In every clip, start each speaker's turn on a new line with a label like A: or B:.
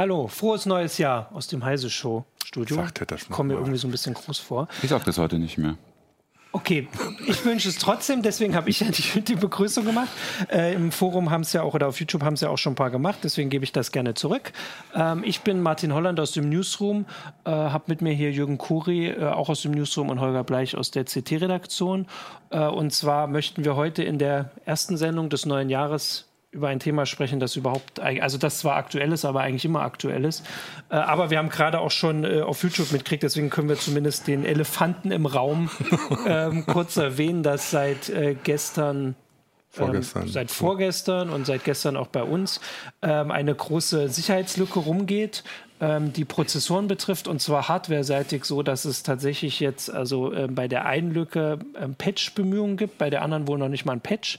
A: Hallo, frohes neues Jahr aus dem Heise Show Studio.
B: Sagt er das noch
A: Kommt mir irgendwie so ein bisschen groß vor.
B: Ich sag das heute nicht mehr.
A: Okay, ich wünsche es trotzdem, deswegen habe ich ja die, die Begrüßung gemacht. Äh, Im Forum haben es ja auch, oder auf YouTube haben es ja auch schon ein paar gemacht, deswegen gebe ich das gerne zurück. Ähm, ich bin Martin Holland aus dem Newsroom, äh, habe mit mir hier Jürgen Kuri, äh, auch aus dem Newsroom, und Holger Bleich aus der CT-Redaktion. Äh, und zwar möchten wir heute in der ersten Sendung des neuen Jahres über ein Thema sprechen, das überhaupt, also das zwar aktuell ist, aber eigentlich immer aktuell ist. Äh, aber wir haben gerade auch schon äh, auf YouTube mitgekriegt, deswegen können wir zumindest den Elefanten im Raum ähm, kurz erwähnen, dass seit äh, gestern
B: Vorgestern.
A: Ähm, seit vorgestern und seit gestern auch bei uns ähm, eine große Sicherheitslücke rumgeht, ähm, die Prozessoren betrifft und zwar hardwareseitig so, dass es tatsächlich jetzt also ähm, bei der einen Lücke ähm, Patch-Bemühungen gibt, bei der anderen wohl noch nicht mal ein Patch.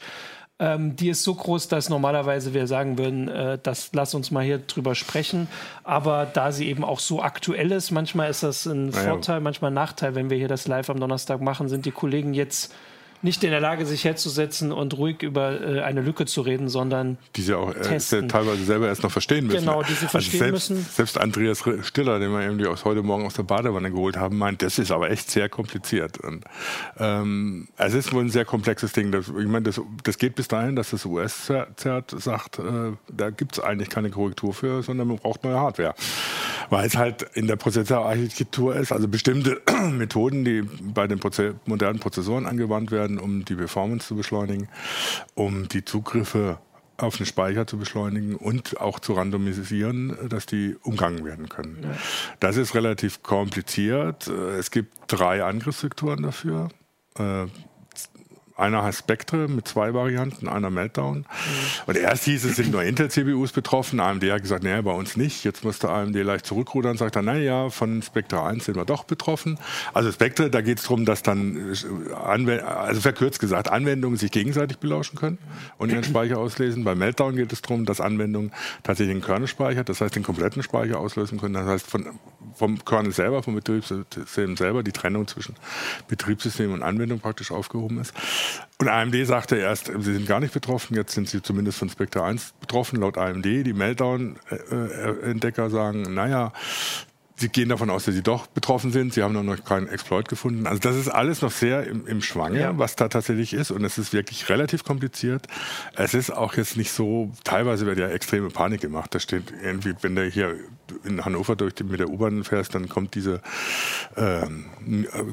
A: Ähm, die ist so groß, dass normalerweise wir sagen würden, äh, das lass uns mal hier drüber sprechen. Aber da sie eben auch so aktuell ist, manchmal ist das ein
B: Naja.
A: Vorteil, manchmal ein Nachteil, wenn wir hier das live am Donnerstag machen, sind die Kollegen jetzt nicht in der Lage, sich herzusetzen und ruhig über äh, eine Lücke zu reden, sondern
B: Die sie auch äh, teilweise selber erst noch verstehen müssen.
A: Genau, die sie verstehen
B: also selbst,
A: müssen.
B: Selbst Andreas Stiller, den wir irgendwie aus heute Morgen aus der Badewanne geholt haben, meint, das ist aber echt sehr kompliziert. Und, ähm, es ist wohl ein sehr komplexes Ding. Das, ich meine, das, das geht bis dahin, dass das US-Zert sagt, äh, da gibt es eigentlich keine Korrektur für, sondern man braucht neue Hardware. Weil es halt in der Prozessorarchitektur ist, also bestimmte Methoden, die bei den Proze modernen Prozessoren angewandt werden, um die Performance zu beschleunigen, um die Zugriffe auf den Speicher zu beschleunigen und auch zu randomisieren, dass die umgangen werden können. Das ist relativ kompliziert. Es gibt drei Angriffssektoren dafür. Einer heißt Spectre mit zwei Varianten, einer Meltdown. Und erst hieß es, sind nur Intel-CPUs betroffen. AMD hat gesagt, naja, bei uns nicht. Jetzt musste AMD leicht zurückrudern und sagt dann, naja, von Spectre 1 sind wir doch betroffen. Also Spectre, da geht es darum, dass dann, äh, also verkürzt gesagt, Anwendungen sich gegenseitig belauschen können und ihren Speicher auslesen. Bei Meltdown geht es darum, dass Anwendungen tatsächlich den Kernelspeicher, das heißt den kompletten Speicher auslösen können. Das heißt von, vom Kernel selber, vom Betriebssystem selber, die Trennung zwischen Betriebssystem und Anwendung praktisch aufgehoben ist. Und AMD sagte erst, sie sind gar nicht betroffen, jetzt sind sie zumindest von Spectre 1 betroffen, laut AMD. Die Meltdown-Entdecker sagen, naja, Sie gehen davon aus, dass sie doch betroffen sind. Sie haben noch keinen Exploit gefunden. Also das ist alles noch sehr im, im Schwange,
A: Ja.
B: was da tatsächlich ist. Und es ist wirklich relativ kompliziert. Es ist auch jetzt nicht so, teilweise wird ja extreme Panik gemacht. Da steht irgendwie, wenn du hier in Hannover durch die, mit der U-Bahn fährst, dann kommt diese ähm,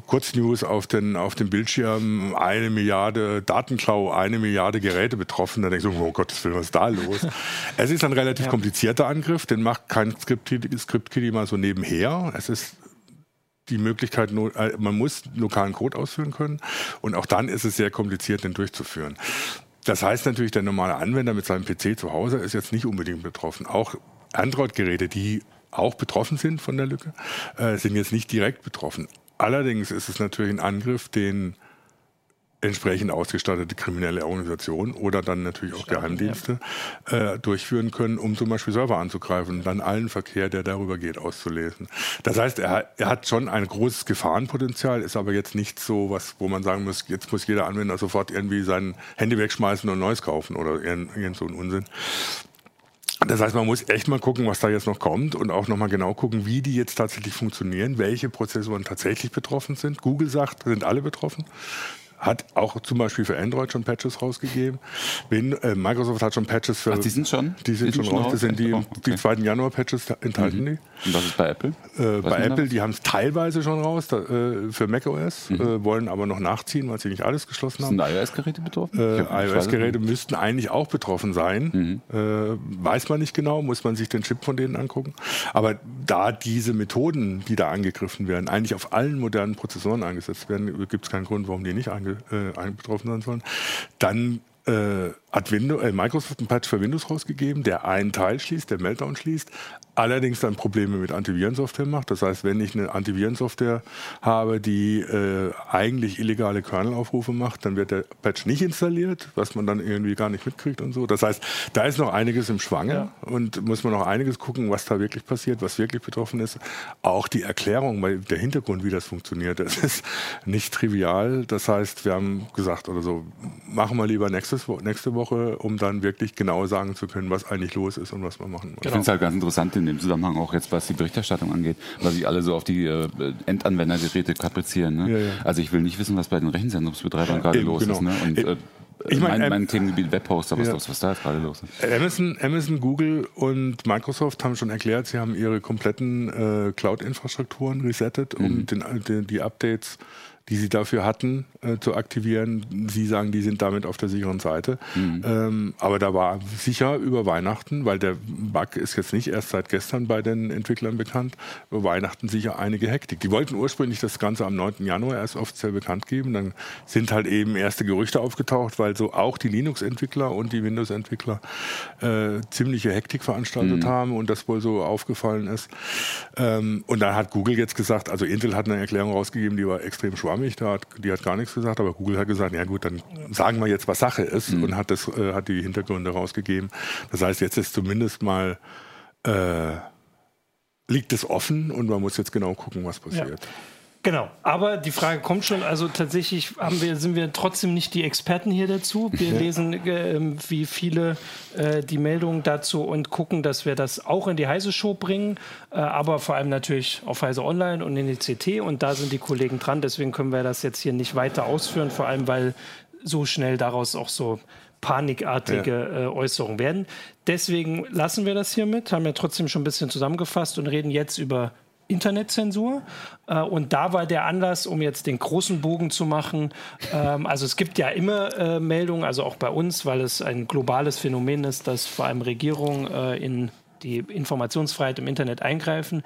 B: Kurznews auf den, auf dem Bildschirm, eine Milliarde Datenklau, eine Milliarde Geräte betroffen. Da denkst du, oh Gott, was ist da los? es ist ein relativ
A: Ja.
B: komplizierter Angriff, den macht kein Script-Kiddie Script mal so nebenher. Es ist die Möglichkeit, äh, man muss lokalen Code ausführen können und auch dann ist es sehr kompliziert, den durchzuführen. Das heißt natürlich, der normale Anwender mit seinem PC zu Hause ist jetzt nicht unbedingt betroffen. Auch Android-Geräte, die auch betroffen sind von der Lücke, äh, sind jetzt nicht direkt betroffen. Allerdings ist es natürlich ein Angriff, den entsprechend ausgestattete kriminelle Organisationen oder dann natürlich auch Geheimdienste äh, durchführen können, um zum Beispiel Server anzugreifen und dann allen Verkehr, der darüber geht, auszulesen. Das heißt, er, er hat schon ein großes Gefahrenpotenzial, ist aber jetzt nicht so was, wo man sagen muss, jetzt muss jeder Anwender sofort irgendwie sein Handy wegschmeißen und neues kaufen oder irgend, irgend so ein Unsinn. Das heißt, man muss echt mal gucken, was da jetzt noch kommt und auch nochmal genau gucken, wie die jetzt tatsächlich funktionieren, welche Prozessoren tatsächlich betroffen sind. Google sagt, sind alle betroffen. Hat auch zum Beispiel für Android schon Patches rausgegeben. Win äh, Microsoft hat schon Patches für.
C: Ach, die sind schon?
B: Die sind, die sind schon raus. Das sind die, oh, okay. die 2. Januar-Patches enthalten mhm. die.
C: Und was ist bei Apple?
B: Äh, bei Apple, die haben es teilweise schon raus da, äh, für macOS, mhm. äh, wollen aber noch nachziehen, weil sie nicht alles geschlossen haben.
C: Sind iOS-Geräte betroffen?
B: Äh, iOS-Geräte müssten eigentlich auch betroffen sein. Mhm. Äh, weiß man nicht genau, muss man sich den Chip von denen angucken. Aber da diese Methoden, die da angegriffen werden, eigentlich auf allen modernen Prozessoren eingesetzt werden, gibt es keinen Grund, warum die nicht ange, äh, betroffen sein sollen. Dann äh, hat Windows, äh, Microsoft einen Patch für Windows rausgegeben, der einen Teil schließt, der Meltdown schließt, allerdings dann Probleme mit Antivirensoftware macht. Das heißt, wenn ich eine Antivirensoftware habe, die äh, eigentlich illegale Kernelaufrufe macht, dann wird der Patch nicht installiert, was man dann irgendwie gar nicht mitkriegt und so. Das heißt, da ist noch einiges im Schwange ja. und muss man noch einiges gucken, was da wirklich passiert, was wirklich betroffen ist. Auch die Erklärung, weil der Hintergrund, wie das funktioniert, das ist nicht trivial. Das heißt, wir haben gesagt oder so, machen wir lieber nächstes, nächste Woche, um dann wirklich genau sagen zu können, was eigentlich los ist und was wir machen.
C: Genau. Ich finde es halt ganz interessant in dem Zusammenhang auch jetzt, was die Berichterstattung angeht, weil sich alle so auf die äh, Endanwendergeräte kaprizieren. Ne? Ja, ja. Also ich will nicht wissen, was bei den Rechenzentrumsbetreibern gerade los genau. ist. Ne? Und, äh, ich mein, mein, mein Themengebiet Webhoster, was, ja. los, was da jetzt gerade los ist.
B: Amazon, Amazon, Google und Microsoft haben schon erklärt, sie haben ihre kompletten äh, Cloud-Infrastrukturen resettet, um mhm. den, den, die Updates die sie dafür hatten, äh, zu aktivieren. Sie sagen, die sind damit auf der sicheren Seite. Mhm. Ähm, aber da war sicher über Weihnachten, weil der Bug ist jetzt nicht erst seit gestern bei den Entwicklern bekannt, über Weihnachten sicher einige Hektik. Die wollten ursprünglich das Ganze am 9. Januar erst offiziell bekannt geben. Dann sind halt eben erste Gerüchte aufgetaucht, weil so auch die Linux-Entwickler und die Windows-Entwickler äh, ziemliche Hektik veranstaltet mhm. haben und das wohl so aufgefallen ist. Ähm, und dann hat Google jetzt gesagt, also Intel hat eine Erklärung rausgegeben, die war extrem schwammig mich, da hat, die hat gar nichts gesagt, aber Google hat gesagt, ja gut, dann sagen wir jetzt, was Sache ist mhm. und hat, das, äh, hat die Hintergründe rausgegeben. Das heißt, jetzt ist zumindest mal äh, liegt es offen und man muss jetzt genau gucken, was passiert. Ja.
A: Genau, aber die Frage kommt schon, also tatsächlich haben wir, sind wir trotzdem nicht die Experten hier dazu. Wir lesen äh, wie viele äh, die Meldungen dazu und gucken, dass wir das auch in die Heise Show bringen, äh, aber vor allem natürlich auf Heise Online und in die CT und da sind die Kollegen dran, deswegen können wir das jetzt hier nicht weiter ausführen, vor allem weil so schnell daraus auch so panikartige ja. äh, Äußerungen werden. Deswegen lassen wir das hiermit, haben ja trotzdem schon ein bisschen zusammengefasst und reden jetzt über Internetzensur. Äh, und da war der Anlass, um jetzt den großen Bogen zu machen. Ähm, also es gibt ja immer äh, Meldungen, also auch bei uns, weil es ein globales Phänomen ist, dass vor allem Regierungen äh, in die Informationsfreiheit im Internet eingreifen.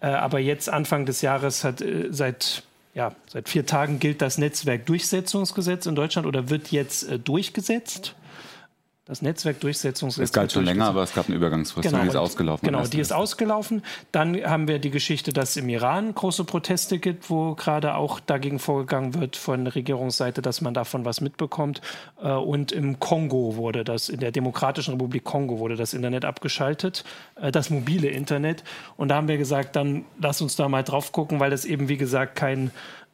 A: aber jetzt Anfang des Jahres hat seit ja, seit vier Tagen gilt das Netzwerkdurchsetzungsgesetz in Deutschland oder wird jetzt durchgesetzt das Netzwerkdurchsetzungsgesetz.
C: Es galt schon länger, aber es gab eine Übergangsfrist,
A: genau,
C: die ist ausgelaufen.
A: Genau, die ist ausgelaufen. Dann haben wir die Geschichte, dass es im Iran große Proteste gibt, wo gerade auch dagegen vorgegangen wird von der Regierungsseite, dass man davon was mitbekommt. Äh, und im Kongo wurde das, in der Demokratischen Republik Kongo wurde das Internet abgeschaltet, äh, das mobile Internet. Und da haben wir gesagt, dann lass uns da mal drauf gucken, weil das eben, wie gesagt, kein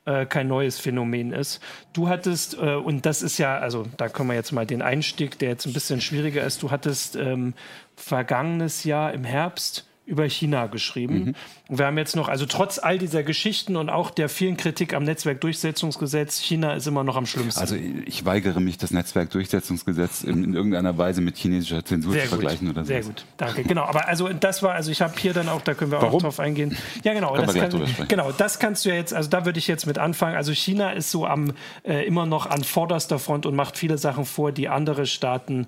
A: äh, kein neues Phänomen ist. Du hattest, äh, und das ist ja, also da können wir jetzt mal den Einstieg, der jetzt ein bisschen schwieriger ist, du hattest ähm, vergangenes Jahr im Herbst über China geschrieben. Mhm. Und wir haben jetzt noch, also trotz all dieser Geschichten und auch der vielen Kritik am Netzwerkdurchsetzungsgesetz, China ist immer noch am schlimmsten.
C: Also ich weigere mich, das Netzwerkdurchsetzungsgesetz in, in irgendeiner Weise mit chinesischer Zensur Sehr zu gut. vergleichen oder so.
A: Sehr gut, danke. Genau, aber also das war, also ich habe hier dann auch, da können wir Warum? auch drauf eingehen. Ja, genau. Das kann, genau, das kannst du ja jetzt, also da würde ich jetzt mit anfangen. Also China ist so am äh, immer noch an vorderster Front und macht viele Sachen vor, die andere Staaten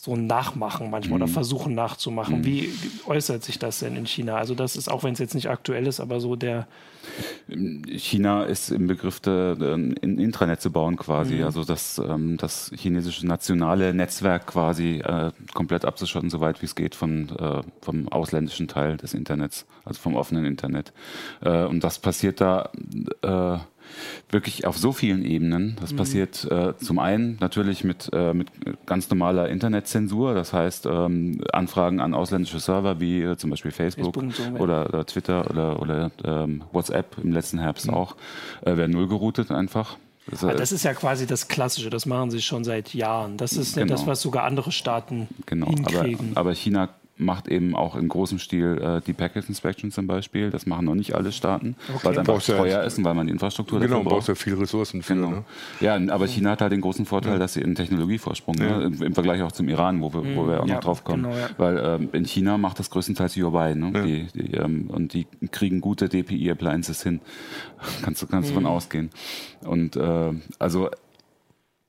A: so nachmachen manchmal mhm. oder versuchen nachzumachen. Mhm. Wie äußert sich das denn in China? Also das ist, auch wenn es jetzt nicht aktuell ist, aber so der...
C: China ist im Begriff, de, ein Intranet zu bauen quasi, mhm. also das, ähm, das chinesische nationale Netzwerk quasi äh, komplett abzuschotten, soweit wie es geht von, äh, vom ausländischen Teil des Internets, also vom offenen Internet. Äh, und das passiert da wirklich auf so vielen Ebenen. Das mhm. passiert äh, zum einen natürlich mit, äh, mit ganz normaler Internetzensur, das heißt ähm, Anfragen an ausländische Server wie äh, zum Beispiel Facebook, Facebook oder, oder, Twitter oder, oder ähm, WhatsApp im letzten Herbst mhm. auch, äh, werden null geroutet einfach.
A: Das, äh, das, ist ja quasi das Klassische, das machen sie schon seit Jahren. Das ist genau. ja das, was sogar andere Staaten
C: genau. hinkriegen. Aber, aber China macht eben auch in großem Stil äh, die Packet Inspection zum Beispiel. Das machen noch nicht alle Staaten, okay. weil es einfach teuer ist und weil man die Infrastruktur
B: Genau, braucht. brauchst ja viel Ressourcen für. Genau. Ne?
C: Ja, aber China hat halt den großen Vorteil, ja. dass sie einen Technologievorsprung, ne, ja. ne? Im, Im, Vergleich auch zum Iran, wo wir, wo wir auch ja, noch drauf kommen. Genau, weil ähm, in China macht das größtenteils Huawei. Ne? Die, die, ähm, und die kriegen gute DPI-Appliances hin. kannst du kannst mhm. davon ausgehen. Und äh, also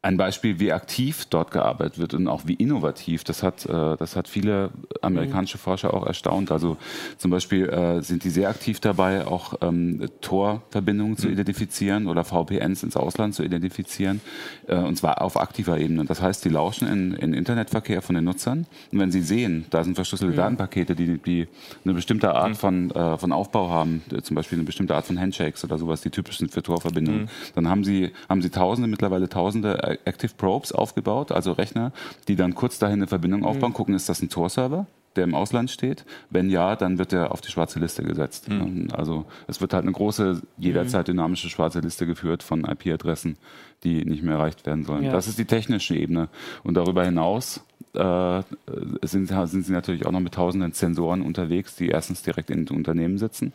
C: ein Beispiel, wie aktiv dort gearbeitet wird und auch wie innovativ. Das hat, äh, das hat viele amerikanische mhm. Forscher auch erstaunt. Also zum Beispiel äh, sind die sehr aktiv dabei, auch ähm, Tor-Verbindungen zu mhm. identifizieren oder VPNs ins Ausland zu identifizieren. Äh, und zwar auf aktiver Ebene. Das heißt, die lauschen in, in Internetverkehr von den Nutzern. Und wenn sie sehen, da sind verschlüsselte. Datenpakete, die, die eine bestimmte Art mhm. von, von Aufbau haben, zum Beispiel eine bestimmte Art von Handshakes oder sowas, die typisch sind für Tor-Verbindungen, dann haben sie, haben sie Tausende, mittlerweile Tausende Active Probes aufgebaut, also Rechner, die dann kurz dahin eine Verbindung aufbauen, mhm. gucken, ist das ein Tor-Server? der im Ausland steht? Wenn ja, dann wird er auf die schwarze Liste gesetzt. Mhm. Also es wird halt eine große, jederzeit mhm. dynamische schwarze Liste geführt von IP-Adressen, die nicht mehr erreicht werden sollen. Ja. Das ist die technische Ebene. Und darüber hinaus äh, sind, sind sie natürlich auch noch mit tausenden Sensoren unterwegs, die erstens direkt in den Unternehmen sitzen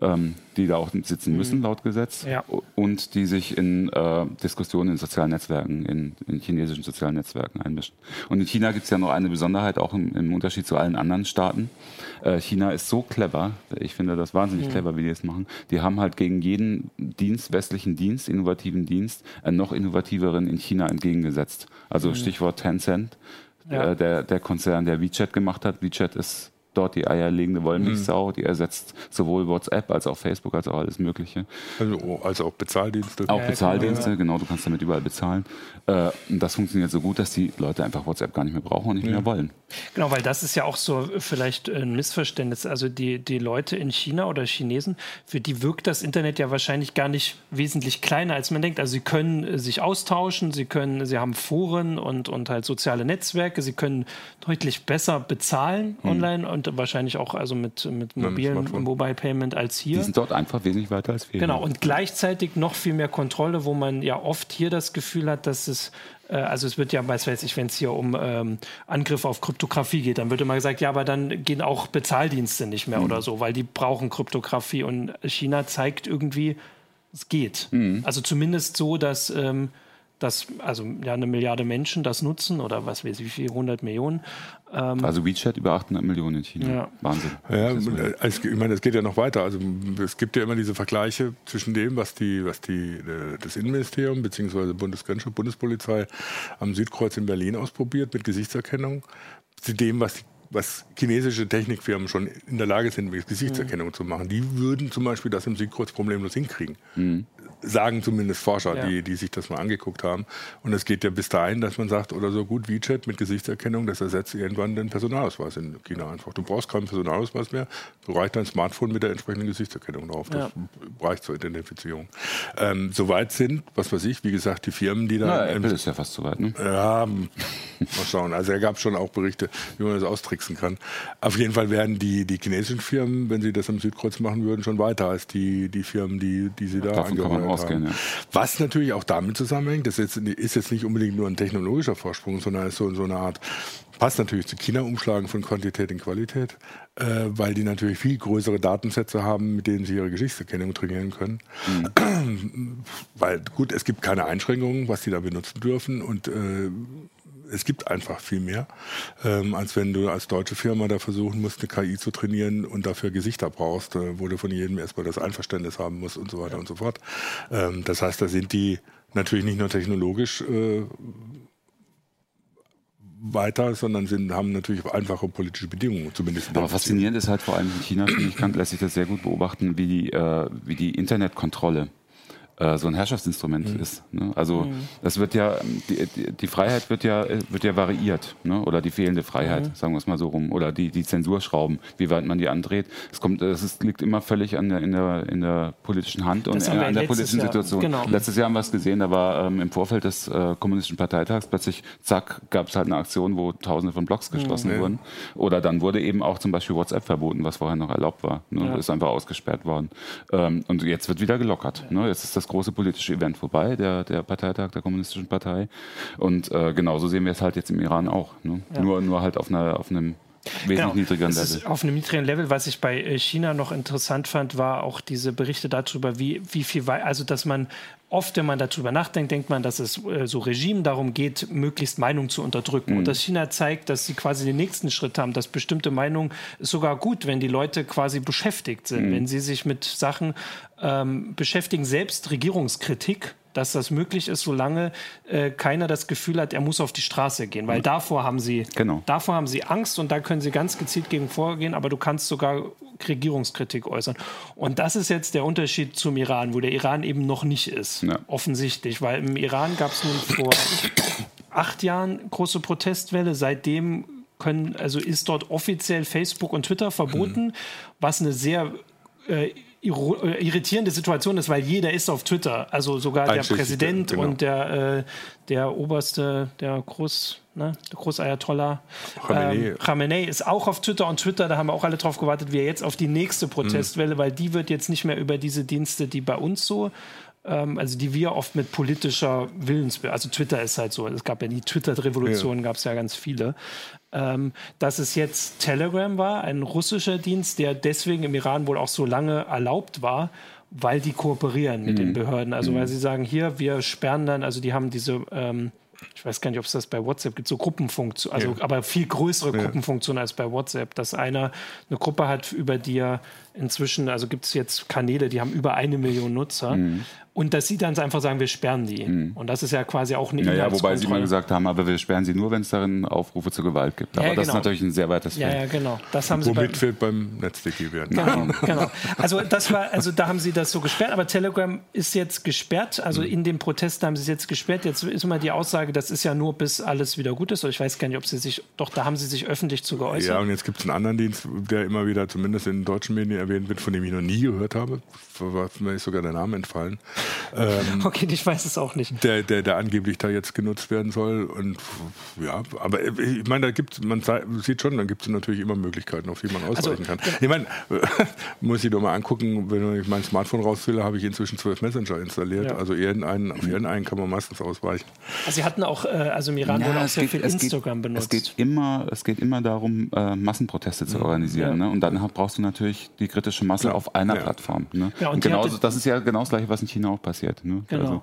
C: ähm, die da auch sitzen müssen, mhm. laut Gesetz, ja. und die sich in äh, Diskussionen in sozialen Netzwerken, in, in, chinesischen sozialen Netzwerken einmischen. Und in China gibt es ja noch eine Besonderheit, auch im, im Unterschied zu allen anderen Staaten. Äh, China ist so clever, ich finde das wahnsinnig mhm. clever, wie die es machen. Die haben halt gegen jeden Dienst, westlichen Dienst, innovativen Dienst, einen noch innovativeren in China entgegengesetzt. Also mhm. Stichwort Tencent. Ja. Äh, der, der Konzern, der WeChat gemacht hat. WeChat ist dort die eierlegende Wollmilchsau, mhm. die ersetzt sowohl WhatsApp als auch Facebook als auch alles Mögliche.
B: Also, also auch Bezahldienste.
C: Auch ja, Bezahldienste, genau, genau, du kannst damit überall bezahlen. Äh, und das funktioniert so gut, dass die Leute einfach WhatsApp gar nicht mehr brauchen und nicht ja. mehr wollen.
A: Genau, weil das ist ja auch so vielleicht ein Missverständnis. Also die, die Leute in China oder Chinesen, für die wirkt das Internet ja wahrscheinlich gar nicht wesentlich kleiner, als man denkt. Also sie können sich austauschen, sie können, sie haben Foren und, und halt soziale Netzwerke, sie können deutlich besser bezahlen mhm. online und wahrscheinlich auch also mit, mit mobilen Mobile Payment als hier.
C: Die sind dort einfach wesentlich weiter als wir.
A: Genau, und gleichzeitig noch viel mehr Kontrolle, wo man ja oft hier das Gefühl hat, dass es äh, also es wird ja, weiß ich, wenn es hier um ähm, Angriffe auf Kryptographie geht, dann wird immer gesagt, ja, aber dann gehen auch Bezahldienste nicht mehr mhm. oder so, weil die brauchen Kryptographie und China zeigt irgendwie, es geht. Mhm. Also zumindest so, dass ähm, dass also ja eine Milliarde Menschen das nutzen oder was weiß ich, wie viel, 100 Millionen.
C: Ähm also WeChat über 800 Millionen in China. Ja. Wahnsinn.
B: Ja, also ich meine, es geht ja noch weiter. Also es gibt ja immer diese Vergleiche zwischen dem, was die, was die äh, das Innenministerium bzw. Bundesgrenzschutz, Bundespolizei am Südkreuz in Berlin ausprobiert mit Gesichtserkennung, zu dem, was die was chinesische Technikfirmen schon in der Lage sind, mit Gesichtserkennung mhm. zu machen. Die würden zum Beispiel das im Südkreuz problemlos hinkriegen. Mhm sagen zumindest Forscher, ja. die, die sich das mal angeguckt haben. Und es geht ja bis dahin, dass man sagt, oder so gut WeChat mit Gesichtserkennung, das ersetzt irgendwann den Personalausweis in China einfach. Du brauchst keinen Personalausweis mehr, du reicht dein Smartphone mit der entsprechenden Gesichtserkennung drauf. Das ja. reicht zur Identifizierung. Ähm, Soweit sind, was weiß ich, wie gesagt, die Firmen, die da.
C: Ja, Apple ist ja fast soweit, ne?
B: Ja, mal schauen. Also er gab schon auch Berichte, wie man das austricksen kann. Auf jeden Fall werden die, die chinesischen Firmen, wenn sie das am Südkreuz machen würden, schon weiter als die, die Firmen, die, die sie da angeheuert ausgehen. Ja. Was natürlich auch damit zusammenhängt, das ist jetzt, nicht unbedingt nur ein technologischer Vorsprung, sondern ist so, so eine Art, passt natürlich zu China-Umschlagen von Quantität in Qualität, äh, weil die natürlich viel größere Datensätze haben, mit denen sie ihre Geschichtserkennung trainieren können. Mhm. weil gut, es gibt keine Einschränkungen, was sie da benutzen dürfen und äh, es gibt einfach viel mehr, ähm, als wenn du als deutsche Firma da versuchen musst, eine KI zu trainieren und dafür Gesichter brauchst, äh, wo du von jedem erstmal das Einverständnis haben musst und so weiter ja. und so fort. Ähm, das heißt, da sind die natürlich nicht nur technologisch äh, weiter, sondern sind, haben natürlich einfache politische Bedingungen, zumindest.
C: Aber faszinierend ist halt vor allem in China, finde ich, kann, lässt sich das sehr gut beobachten, wie die, äh, wie die Internetkontrolle äh, so ein Herrschaftsinstrument mhm. ist. Ne? Also mhm. das wird ja, die, die, die, Freiheit wird ja, wird ja variiert, ne? oder die fehlende Freiheit, mhm. sagen wir es mal so rum, oder die, die Zensurschrauben, wie weit man die andreht. Es kommt, es ist, liegt immer völlig an der, in, der, in der politischen Hand und an, an der politischen Jahr, Situation. Genau. Letztes Jahr haben wir es gesehen, da war ähm, im Vorfeld des äh, kommunistischen Parteitags plötzlich, zack, gab es halt eine Aktion, wo Tausende von Blogs geschlossen mhm. wurden. Oder dann wurde eben auch zum Beispiel WhatsApp verboten, was vorher noch erlaubt war. Ne? Ja. Ist einfach ausgesperrt worden. Ähm, und jetzt wird wieder gelockert. Ne? Jetzt ist das das große politische Event vorbei, der, der Parteitag der Kommunistischen Partei. Und äh, genauso sehen wir es halt jetzt im Iran auch. Ne? Ja. Nur, nur halt auf, einer, auf einem wesentlich genau. niedrigeren Level.
A: auf einem niedrigen Level. Was ich bei äh, China noch interessant fand, war auch diese Berichte darüber, wie, wie viel, also dass man oft, wenn man darüber nachdenkt, denkt man, dass es äh, so Regime darum geht, möglichst Meinung zu unterdrücken. Mhm. Und dass China zeigt, dass sie quasi den nächsten Schritt haben, dass bestimmte Meinung ist sogar gut, wenn die Leute quasi beschäftigt sind, mhm. wenn sie sich mit Sachen ähm, beschäftigen, selbst Regierungskritik dass das möglich ist, solange äh, keiner das Gefühl hat, er muss auf die Straße gehen. Weil davor haben sie, genau. davor haben sie Angst und da können sie ganz gezielt gegen vorgehen, aber du kannst sogar Regierungskritik äußern. Und das ist jetzt der Unterschied zum Iran, wo der Iran eben noch nicht ist. Ja. Offensichtlich, weil im Iran gab es nun vor acht Jahren große Protestwelle. Seitdem können, also ist dort offiziell Facebook und Twitter verboten, mhm. was eine sehr äh, äh, irritierende Situation ist, weil jeder ist auf Twitter. Also sogar der Präsident genau. und der, äh, der oberste, der Groß, ne, der Großayatollah Khamenei. Ähm, Khamenei ist auch auf Twitter und Twitter, da haben wir auch alle drauf gewartet, wie er jetzt auf die nächste Protestwelle, mhm. weil die wird jetzt nicht mehr über diese Dienste, die bei uns so ähm, also die wir oft mit politischer Willens, also Twitter ist halt so, es gab ja die Twitter-Revolution, ja. gab es ja ganz viele, ähm, dass es jetzt Telegram war, ein russischer Dienst, der deswegen im Iran wohl auch so lange erlaubt war, weil die kooperieren mit mhm. den Behörden. Also mhm. weil sie sagen, hier, wir sperren dann, also die haben diese ähm, ich weiß gar nicht, ob es das bei WhatsApp gibt, so Gruppenfunktionen, also ja. aber viel größere ja. Gruppenfunktionen als bei WhatsApp, dass einer eine Gruppe hat, über die er inzwischen, also gibt es jetzt Kanäle, die haben über eine Million Nutzer. Mhm. Und dass sie dann einfach sagen, wir sperren die. Mhm. Und das ist ja quasi auch eine
C: Ja, wobei sie mal gesagt haben, aber wir sperren sie nur, wenn es darin Aufrufe zur Gewalt gibt. Aber ja, das ist genau. natürlich ein sehr weites
A: Feld. Ja, ja, genau. Das haben
B: Womit sie bei, beim NetzDG werden.
A: Genau, genau. Also das war, also da haben sie das so gesperrt, aber Telegram ist jetzt gesperrt. Also mhm. in dem Protest haben sie es jetzt gesperrt. Jetzt ist immer die Aussage, das ist ja nur bis alles wieder gut ist. Oder ich weiß gar nicht, ob sie sich, doch, da haben sie sich öffentlich zu geäußert.
B: Ja, und jetzt gibt es einen anderen Dienst, der immer wieder, zumindest in deutschen Medien erwähnt wird, von dem ich noch nie gehört habe. War mir ist sogar der Name entfallen.
A: Ähm, okay, ich weiß es auch nicht.
B: Der, der, der angeblich da jetzt genutzt werden soll. Und ja, aber ich meine, da gibt man sieht schon, dann gibt es natürlich immer Möglichkeiten, auf die man ausweichen also, kann. Ich meine, muss ich doch mal angucken, wenn ich mein Smartphone rausfülle, habe ich inzwischen zwölf Messenger installiert. Ja. Also irgendeinen, auf irgendeinen kann man meistens ausweichen.
A: Also sie hatten auch, äh, also im Iran ja, wurde auch sehr geht, viel Instagram
C: geht,
A: benutzt.
C: Es geht immer, es geht immer darum, äh, Massenproteste zu organisieren. Ja. Ne? Und dann brauchst du natürlich die kritische Masse auf einer Plattform. Ne? Ja, und, und genauso, das ist ja genau das gleiche, was in China auch passiert. Ne?
A: Genau. Also,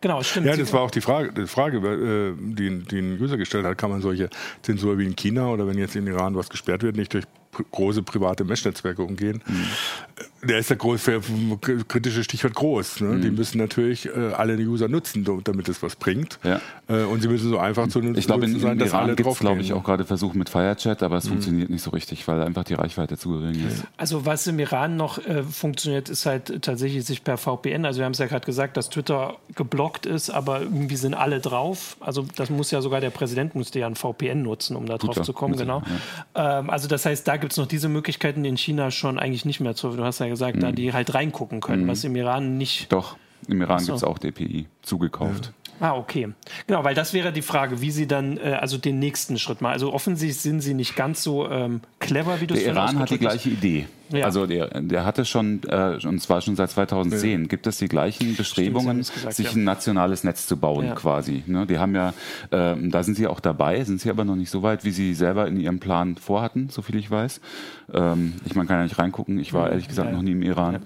A: genau, stimmt.
B: Ja, das war auch die Frage, die, Frage äh, die, die ein User gestellt hat. Kann man solche Zensur wie in China oder wenn jetzt in Iran was gesperrt wird, nicht durch große private Mesh-Netzwerke umgehen. Mhm. Der ist der große kritische Stichwort groß. Ne? Mhm. Die müssen natürlich äh, alle User nutzen, damit es was bringt. Ja. Äh, und sie müssen so einfach zu nutzen
C: ich glaube, in, sein, in dass Iran alle drauf glaube ich, auch gerade Versuche mit Firechat, aber es mhm. funktioniert nicht so richtig, weil einfach die Reichweite zu gering ist.
A: Also was im Iran noch äh, funktioniert, ist halt tatsächlich sich per VPN, also wir haben es ja gerade gesagt, dass Twitter geblockt ist, aber irgendwie sind alle drauf. Also das muss ja sogar der Präsident musste ja ein VPN nutzen, um da drauf Twitter, zu kommen, genau. Ja. Ähm, also das heißt, da gibt es noch diese Möglichkeiten in China schon eigentlich nicht mehr zu. Du hast ja gesagt, mhm. da die halt reingucken können, mhm. was im Iran nicht.
C: Doch, im Iran so. gibt es auch DPI zugekauft. Ja.
A: Ah, okay. Genau, weil das wäre die Frage, wie Sie dann äh, also den nächsten Schritt mal. Also offensichtlich sind Sie nicht ganz so ähm, clever, wie du es
C: Der Iran hat die gleiche Idee. Ja. Also der, der hatte schon, äh, und zwar schon seit 2010, ja. gibt es die gleichen Bestrebungen, Stimmt, gesagt, sich ja. ein nationales Netz zu bauen quasi. Ne? Die haben ja, äh, da sind sie auch dabei, sind sie aber noch nicht so weit, wie sie selber in ihrem Plan vorhatten, soviel ich weiß. Ähm, ich man kann ja nicht reingucken, ich war ehrlich gesagt noch nie im Iran.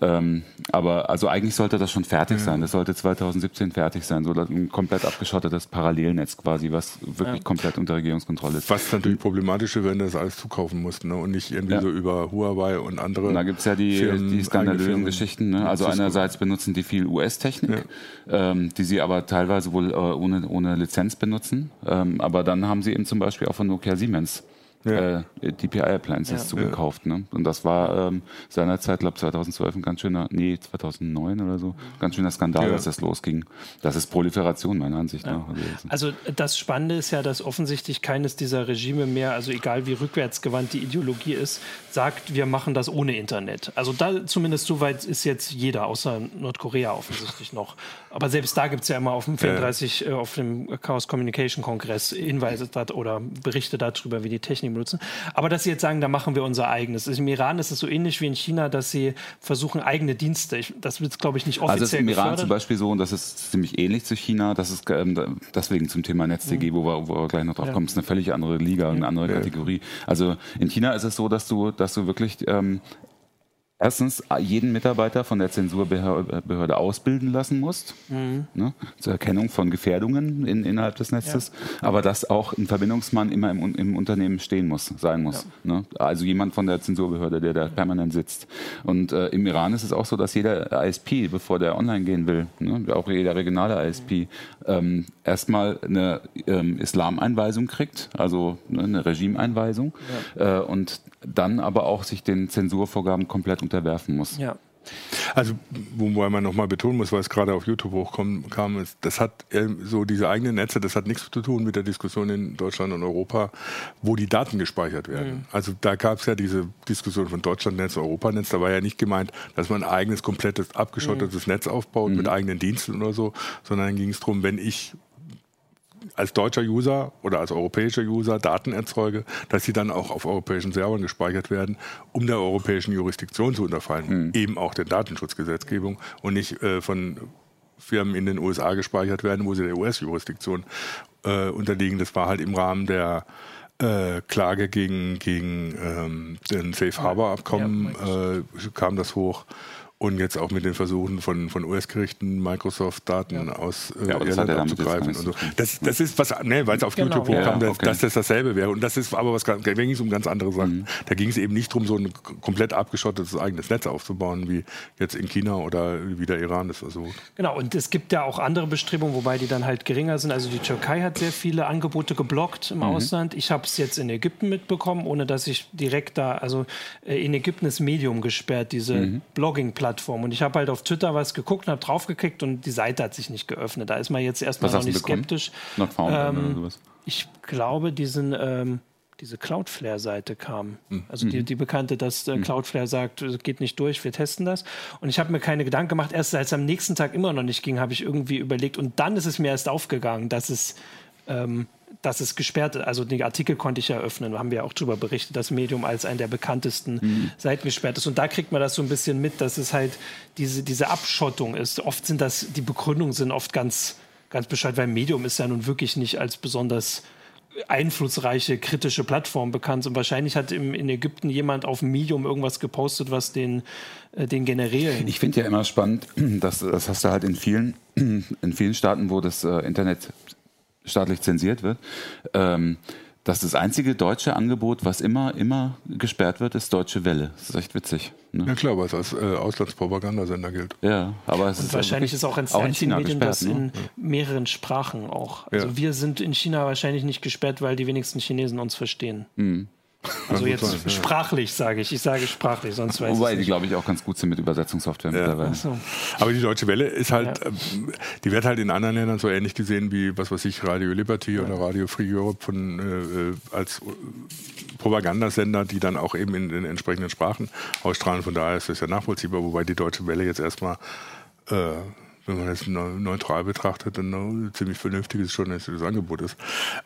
C: Ähm, aber also eigentlich sollte das schon fertig sein. Das sollte 2017 fertig sein, so ein komplett abgeschottetes Parallelnetz quasi, was wirklich komplett unter Regierungskontrolle ist.
B: Was natürlich problematisch wäre, wenn das alles zukaufen mussten ne? und nicht irgendwie so über Huawei Spotify und andere. Und
C: da gibt es ja die, die skandalösen Geschichten. Ne? Also einerseits benutzen die viel US-Technik, ja. ähm, die sie aber teilweise wohl äh, ohne, ohne Lizenz benutzen. Ähm, aber dann haben sie eben zum Beispiel auch von Nokia Siemens ja. äh, DPI-Appliances ja. zugekauft. Ne? Und das war ähm, seinerzeit, glaube 2012 ein ganz schöner, nee, 2009 oder so, ganz schöner Skandal, ja. als das losging. Das ist Proliferation meiner Ansicht nach.
A: Also, also das Spannende ist ja, dass offensichtlich keines dieser Regime mehr, also egal wie rückwärtsgewandt die Ideologie ist, sagt, wir machen das ohne Internet. Also da zumindest so weit ist jetzt jeder, außer Nordkorea offensichtlich noch. Aber selbst da gibt es ja immer auf dem 34, äh, auf dem Chaos Communication Kongress Hinweise oder Berichte darüber, wie die Technik benutzen. Aber dass sie jetzt sagen, da machen wir unser eigenes. Im Iran ist es so ähnlich wie in China, dass sie versuchen, eigene Dienste. Ich, das wird, glaube ich, nicht offiziell
C: Also ist im Iran
A: gefördert.
C: zum Beispiel so, und das ist ziemlich ähnlich zu China, das ist ähm, deswegen zum Thema NetzDG, wo, wir, wo wir gleich noch drauf
A: Ja.
C: kommen, ist eine völlig andere Liga, eine andere Kategorie. Also in China ist es so, dass du, dass du wirklich ähm, erstens jeden Mitarbeiter von der Zensurbehörde ausbilden lassen musst, ne, zur Erkennung von Gefährdungen in, innerhalb des Netzes, aber dass auch ein Verbindungsmann immer im, im Unternehmen stehen muss, sein muss. Ne? Also jemand von der Zensurbehörde, der da permanent sitzt. Und äh, im Iran ist es auch so, dass jeder ISP, bevor der online gehen will, ne, auch jeder regionale ISP, ähm, erstmal eine ähm, Islameinweisung kriegt, also ne, eine Regimeeinweisung, äh, und dann aber auch sich den Zensurvorgaben komplett unterwerfen muss.
A: Ja.
B: Also, wobei man nochmal betonen muss, weil es gerade auf YouTube hochkam, kam, ist, das hat ähm, so diese eigenen Netze, das hat nichts zu tun mit der Diskussion in Deutschland und Europa, wo die Daten gespeichert werden. Also da gab es ja diese Diskussion von Deutschlandnetz, Europanetz, da war ja nicht gemeint, dass man ein eigenes, komplettes, abgeschottetes Netz aufbaut mit eigenen Diensten oder so, sondern dann ging es darum, wenn ich als deutscher User oder als europäischer User Daten erzeuge, dass sie dann auch auf europäischen Servern gespeichert werden, um der europäischen Jurisdiktion zu unterfallen, eben auch der Datenschutzgesetzgebung und nicht äh, von Firmen in den USA gespeichert werden, wo sie der US-Jurisdiktion äh, unterliegen. Das war halt im Rahmen der äh, Klage gegen, gegen ähm, den Safe Harbor Abkommen äh, kam das hoch. Und jetzt auch mit den Versuchen von, von US-Gerichten, Microsoft-Daten aus äh,
C: Ja, hat
B: Irland
C: ja gar
B: abzugreifen. Und so. Das, das ist was, ne, weil es auf
A: Genau,
B: YouTube hochkam,
C: Ja,
B: dass,
C: okay.
B: dass das dasselbe wäre. Und das ist aber was, ganz- da ging es um ganz andere Sachen.
C: Mhm.
B: Da ging es eben nicht darum, so ein komplett abgeschottetes eigenes Netz aufzubauen, wie jetzt in China oder wie der Iran das versucht.
A: Genau, und es gibt ja auch andere Bestrebungen, wobei die dann halt geringer sind. Also die Türkei hat sehr viele Angebote geblockt im
C: Mhm.
A: Ausland. Ich habe es jetzt in Ägypten mitbekommen, ohne dass ich direkt da, also äh, in Ägypten ist Medium gesperrt, diese
C: Mhm.
A: Blogging-Plattform. Und ich habe halt auf Twitter was geguckt und habe draufgeklickt und die Seite hat sich nicht geöffnet. Da ist man jetzt erstmal
C: Was
A: noch nicht
C: bekommen?
A: skeptisch.
C: Not found
A: Ähm,
C: sowas.
A: Ich glaube, diesen, ähm, diese Cloudflare-Seite kam. Also die, die bekannte, dass äh, Cloudflare sagt, es geht nicht durch, wir testen das. Und ich habe mir keine Gedanken gemacht. Erst als es am nächsten Tag immer noch nicht ging, habe ich irgendwie überlegt. Und dann ist es mir erst aufgegangen, dass es, ähm, dass es gesperrt ist. Also den Artikel konnte ich ja öffnen. Da haben wir ja auch darüber berichtet, dass Medium als eine der bekanntesten Seiten gesperrt ist. Und da kriegt man das so ein bisschen mit, dass es halt diese, diese Abschottung ist. Oft sind das, die Begründungen sind oft ganz, ganz bescheid, weil Medium ist ja nun wirklich nicht als besonders einflussreiche kritische Plattform bekannt und wahrscheinlich hat im, in Ägypten jemand auf Medium irgendwas gepostet, was den, äh, den Generälen.
C: Ich finde ja immer spannend, dass das hast du halt in vielen, in vielen Staaten, wo das äh, Internet staatlich zensiert wird, ähm, dass das einzige deutsche Angebot, was immer, immer gesperrt wird, ist Deutsche Welle. Das ist echt witzig.
B: Ja
C: Ne?
B: klar, weil es als äh, Auslandspropagandasender gilt.
C: Ja, aber es
A: und
C: ist
A: wahrscheinlich ist auch ein
C: auch in
A: einzige
C: China
A: Medium,
C: gesperrt.
A: das
C: ne?
A: in mehreren Sprachen auch. Also
B: Ja.
A: wir sind in China wahrscheinlich nicht gesperrt, weil die wenigsten Chinesen uns verstehen. Also jetzt
B: sein, ja.
A: sprachlich sage ich. Ich sage sprachlich, sonst weiß
C: Wobei
A: ich
C: die, glaube ich, auch ganz gut sind mit Übersetzungssoftware mittlerweile.
A: So.
B: Aber die Deutsche Welle ist halt, ähm, die wird halt in anderen Ländern so ähnlich gesehen wie, was weiß ich, Radio Liberty oder Radio Free Europe von, äh, äh, als äh, Propagandasender, die dann auch eben in den entsprechenden Sprachen ausstrahlen. Von daher ist das ja nachvollziehbar, wobei die Deutsche Welle jetzt erstmal, äh, wenn man das neu- neutral betrachtet, ein äh, ziemlich vernünftiges journalistisches Angebot ist.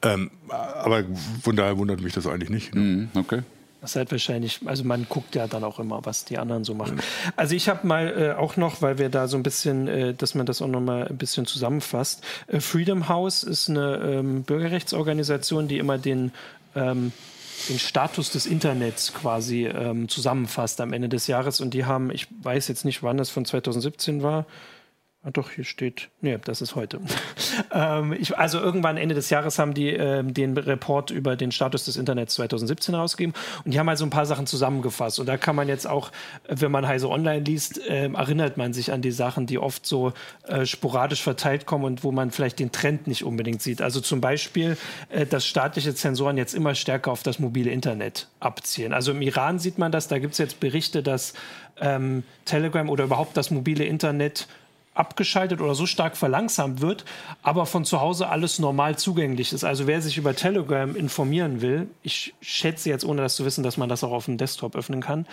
B: Ähm, aber von daher wundert mich das eigentlich nicht. Ne?
C: Mhm, okay.
A: Das ist halt wahrscheinlich, also man guckt ja dann auch immer, was die anderen so machen. Also ich habe mal äh, auch noch, weil wir da so ein bisschen, äh, dass man das auch noch mal ein bisschen zusammenfasst. Äh, Freedom House ist eine ähm, Bürgerrechtsorganisation, die immer den ähm, den Status des Internets quasi ähm, zusammenfasst am Ende des Jahres. Und die haben, ich weiß jetzt nicht, wann das von 2017 war. Ah, doch, hier steht. Nee, das ist heute. ähm, ich, also irgendwann Ende des Jahres haben die ähm, den Report über den Status des Internets 2017 herausgegeben und die haben also ein paar Sachen zusammengefasst. Und da kann man jetzt auch, äh, wenn man Heise Online liest, ähm, erinnert man sich an die Sachen, die oft so äh, sporadisch verteilt kommen und wo man vielleicht den Trend nicht unbedingt sieht. Also zum Beispiel, äh, dass staatliche Zensoren jetzt immer stärker auf das mobile Internet abzielen. Also im Iran sieht man das, da gibt es jetzt Berichte, dass ähm, Telegram oder überhaupt das mobile Internet abgeschaltet oder so stark verlangsamt wird, aber von zu Hause alles normal zugänglich ist. Also wer sich über Telegram informieren will, ich schätze jetzt, ohne das zu wissen, dass man das auch auf dem Desktop öffnen kann,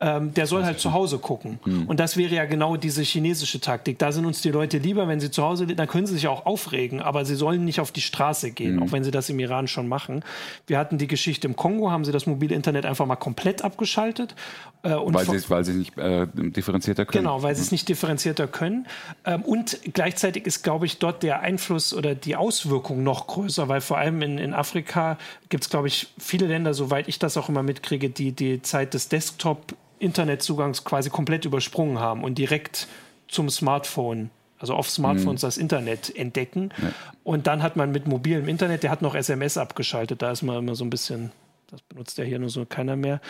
A: ähm, der soll halt zu Hause gucken. Mhm. Und das wäre ja genau diese chinesische Taktik. Da sind uns die Leute lieber, wenn sie zu Hause, dann können sie sich auch aufregen, aber sie sollen nicht auf die Straße gehen, mhm. auch wenn sie das im Iran schon machen. Wir hatten die Geschichte im Kongo, haben sie das mobile Internet einfach mal komplett abgeschaltet.
C: Äh, weil, sie, sie nicht äh, differenzierter können.
A: Genau, weil sie es nicht differenzierter können. Ähm, und gleichzeitig ist, glaube ich, dort der Einfluss oder die Auswirkung noch größer, weil vor allem in, in Afrika gibt es, glaube ich, viele Länder, soweit ich das auch immer mitkriege, die die Zeit des Desktop-Internetzugangs quasi komplett übersprungen haben und direkt zum Smartphone also auf Smartphones mhm. das Internet entdecken. Ja. Und dann hat man mit mobilem Internet, der hat noch SMS abgeschaltet, da ist man immer so ein bisschen, das benutzt ja hier nur so keiner mehr.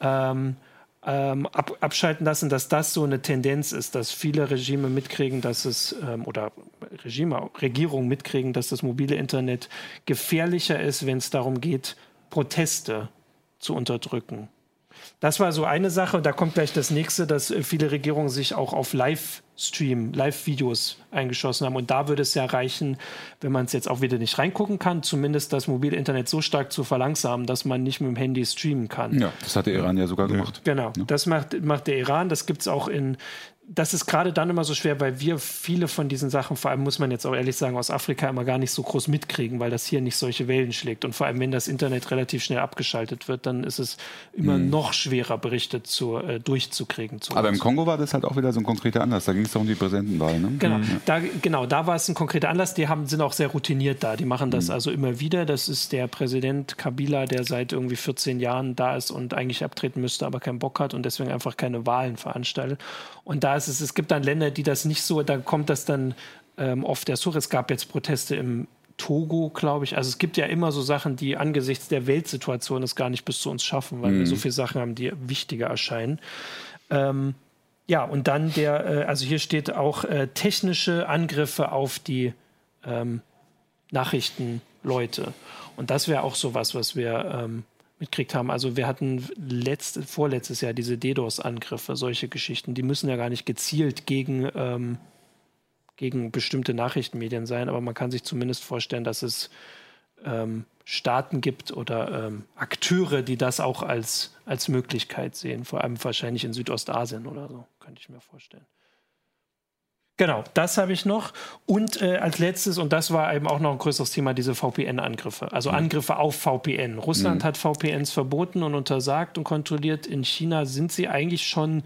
A: Ähm, ähm, ab, abschalten lassen, dass das so eine Tendenz ist, dass viele Regime mitkriegen, dass es ähm, oder Regime, Regierungen mitkriegen, dass das mobile Internet gefährlicher ist, wenn es darum geht, Proteste zu unterdrücken. Das war so eine Sache. Und da kommt gleich das nächste, dass äh, viele Regierungen sich auch auf Livestream, Live-Videos eingeschossen haben. Und da würde es ja reichen, wenn man es jetzt auch wieder nicht reingucken kann, zumindest das mobile Internet so stark zu verlangsamen, dass man nicht mit dem Handy streamen kann.
C: Ja, das hat der Iran ja sogar gemacht.
A: Genau, ja. das macht, macht der Iran. Das gibt es auch in das ist gerade dann immer so schwer, weil wir viele von diesen Sachen, vor allem muss man jetzt auch ehrlich sagen, aus Afrika immer gar nicht so groß mitkriegen, weil das hier nicht solche Wellen schlägt. Und vor allem, wenn das Internet relativ schnell abgeschaltet wird, dann ist es immer mhm. noch schwerer, Berichte zu, äh, durchzukriegen. Zu
C: Aber im Kongo war das halt auch wieder so ein konkreter Anlass. Da ging es doch um die Präsidentenwahl. Ne?
A: Genau, mhm. da, genau, da war es ein konkreter Anlass. Die haben, sind auch sehr routiniert da. Die machen das mhm. also immer wieder. Das ist der Präsident Kabila, der seit irgendwie 14 Jahren da ist und eigentlich abtreten müsste, aber keinen Bock hat und deswegen einfach keine Wahlen veranstaltet. Und da ist es, es gibt dann Länder, die das nicht so, da kommt das dann ähm, oft der Such. Es gab jetzt Proteste im Togo, glaube ich. Also es gibt ja immer so Sachen, die angesichts der Weltsituation es gar nicht bis zu uns schaffen, weil mhm. wir so viele Sachen haben, die wichtiger erscheinen. Ähm, ja, und dann der, äh, also hier steht auch äh, technische Angriffe auf die ähm, Nachrichtenleute. Und das wäre auch so was, was wir ähm, mitkriegt haben. Also wir hatten letzte, vorletztes Jahr diese DDoS-Angriffe, solche Geschichten. Die müssen ja gar nicht gezielt gegen, ähm, gegen bestimmte Nachrichtenmedien sein, aber man kann sich zumindest vorstellen, dass es ähm, Staaten gibt oder ähm, Akteure, die das auch als, als Möglichkeit sehen. Vor allem wahrscheinlich in Südostasien oder so, könnte ich mir vorstellen. Genau, das habe ich noch. Und äh, als letztes, und das war eben auch noch ein größeres Thema, diese VPN-Angriffe. Also mhm. Angriffe auf VPN. Russland mhm. hat VPNs verboten und untersagt und kontrolliert. In China sind sie eigentlich schon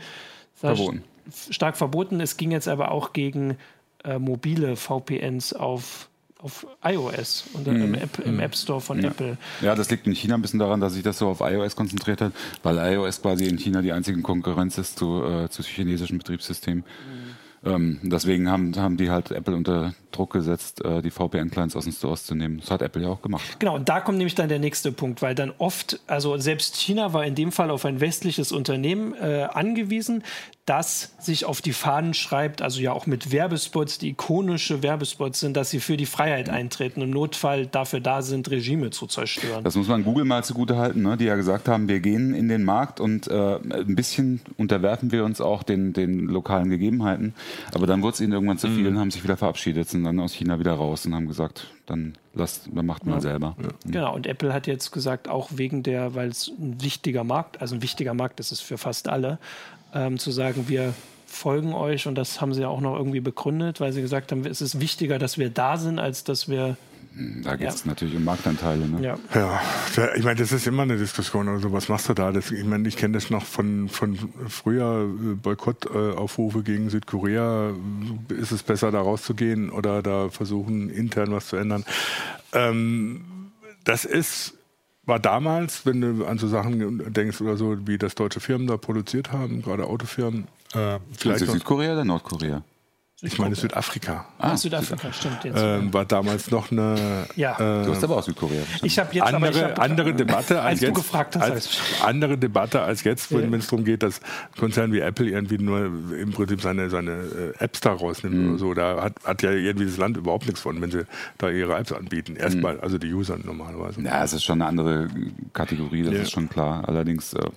A: verboten. stark verboten. Es ging jetzt aber auch gegen äh, mobile VPNs auf auf iOS und mhm. im, App, im, mhm. App, Store von
C: ja.
A: Apple.
C: Ja, das liegt in China ein bisschen daran, dass sich das so auf iOS konzentriert hat, weil iOS quasi in China die einzige Konkurrenz ist zu, äh, zu chinesischen Betriebssystemen. Mhm. Ähm, deswegen haben, haben die halt Apple unter Druck gesetzt, äh, die VPN-Clients aus dem Stores zu nehmen. Das hat Apple ja auch gemacht.
A: Genau, und da kommt nämlich dann der nächste Punkt, weil dann oft, also selbst China war in dem Fall auf ein westliches Unternehmen äh, angewiesen, das sich auf die Fahnen schreibt, also ja auch mit Werbespots, die ikonische Werbespots sind, dass sie für die Freiheit eintreten, im Notfall dafür da sind, Regime zu zerstören.
C: Das muss man Google mal zugute halten, ne? die ja gesagt haben, wir gehen in den Markt und äh, ein bisschen unterwerfen wir uns auch den, den lokalen Gegebenheiten. Aber dann wurde es ihnen irgendwann zu viel mhm. und haben sich wieder verabschiedet, sind dann aus China wieder raus und haben gesagt, dann lasst, dann macht mal ja. selber. Ja.
A: Mhm. Genau, und Apple hat jetzt gesagt, auch wegen der, weil es ein wichtiger Markt, also ein wichtiger Markt ist es für fast alle, ähm, zu sagen, wir folgen euch und das haben sie ja auch noch irgendwie begründet, weil sie gesagt haben, es ist wichtiger, dass wir da sind, als dass wir
C: da geht es ja. natürlich um Marktanteile. Ne?
B: Ja. ja, ich meine, das ist immer eine Diskussion. Also was machst du da? Das, ich meine, ich kenne das noch von, von früher äh, Boykottaufrufe gegen Südkorea. Ist es besser, da rauszugehen oder da versuchen, intern was zu ändern? Ähm, das ist war damals, wenn du an so Sachen denkst oder so, wie das deutsche Firmen da produziert haben, gerade Autofirmen.
C: Äh, vielleicht Südkorea oder Nordkorea?
B: Ich meine Südafrika.
A: Ah, Südafrika, stimmt.
B: Jetzt. Ähm, war damals noch eine.
A: Ja.
C: Äh, du hast aber auch Südkorea.
A: Ich habe jetzt
B: andere,
A: ich hab,
B: andere Debatte als, als jetzt. Gefragt hast, als, andere Debatte als jetzt, wenn ja. es darum geht, dass Konzern wie Apple irgendwie nur im Prinzip seine, seine äh, Apps da rausnimmt mhm. oder so. Da hat, hat ja irgendwie das Land überhaupt nichts von, wenn sie da ihre Apps anbieten. Erstmal, mhm. also die User normalerweise.
C: Ja, es ist schon eine andere Kategorie, das ja. ist schon klar. Allerdings. Äh,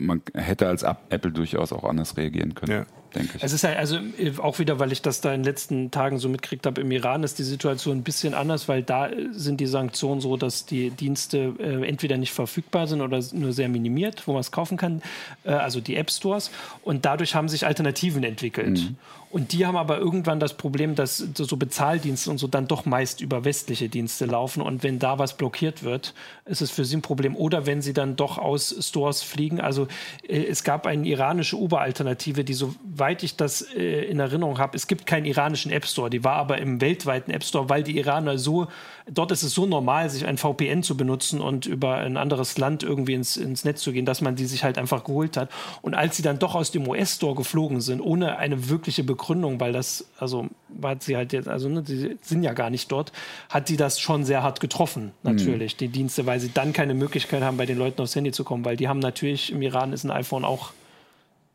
C: man hätte als Apple durchaus auch anders reagieren können. Ja denke ich.
A: Es ist halt, also äh, auch wieder, weil ich das da in den letzten Tagen so mitgekriegt habe, im Iran ist die Situation ein bisschen anders, weil da sind die Sanktionen so, dass die Dienste äh, entweder nicht verfügbar sind oder nur sehr minimiert, wo man es kaufen kann, äh, also die App Stores. Und dadurch haben sich Alternativen entwickelt. Mhm. Und die haben aber irgendwann das Problem, dass so Bezahldienste und so dann doch meist über westliche Dienste laufen. Und wenn da was blockiert wird, ist es für sie ein Problem. Oder wenn sie dann doch aus Stores fliegen. Also äh, es gab eine iranische Uber-Alternative, die, soweit ich das äh, in Erinnerung habe, es gibt keinen iranischen App Store. Die war aber im weltweiten App Store, weil die Iraner so dort ist es so normal, sich ein VPN zu benutzen und über ein anderes Land irgendwie ins, ins Netz zu gehen, dass man die sich halt einfach geholt hat. Und als sie dann doch aus dem US-Store geflogen sind, ohne eine wirkliche Begründung, weil das, also war sie halt jetzt, also ne, die sind ja gar nicht dort, hat die das schon sehr hart getroffen, natürlich, mhm. die Dienste, weil sie dann keine Möglichkeit haben, bei den Leuten aufs Handy zu kommen, weil die haben natürlich, im Iran ist ein iPhone auch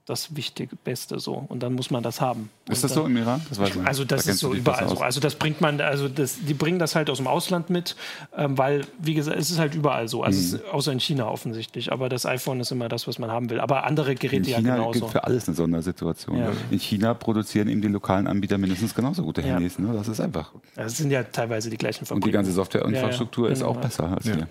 A: das Wichtige, Beste so. Und dann muss man das haben.
C: Ist das so im Iran?
A: Das also das da ist so überall so. Also das bringt man, also das, die bringen das halt aus dem Ausland mit, ähm, weil, wie gesagt, es ist halt überall so. Also mhm. außer in China offensichtlich. Aber das iPhone ist immer das, was man haben will. Aber andere Geräte
C: in China
A: ja genauso.
C: gibt für alles eine Sondersituation. Ja. In China produzieren eben die lokalen Anbieter mindestens genauso gute Handys. Ja. Ne? Das ist einfach.
A: Das sind ja teilweise die gleichen
C: Fabriken. Und die ganze Softwareinfrastruktur ja, genau. ist auch besser als hier.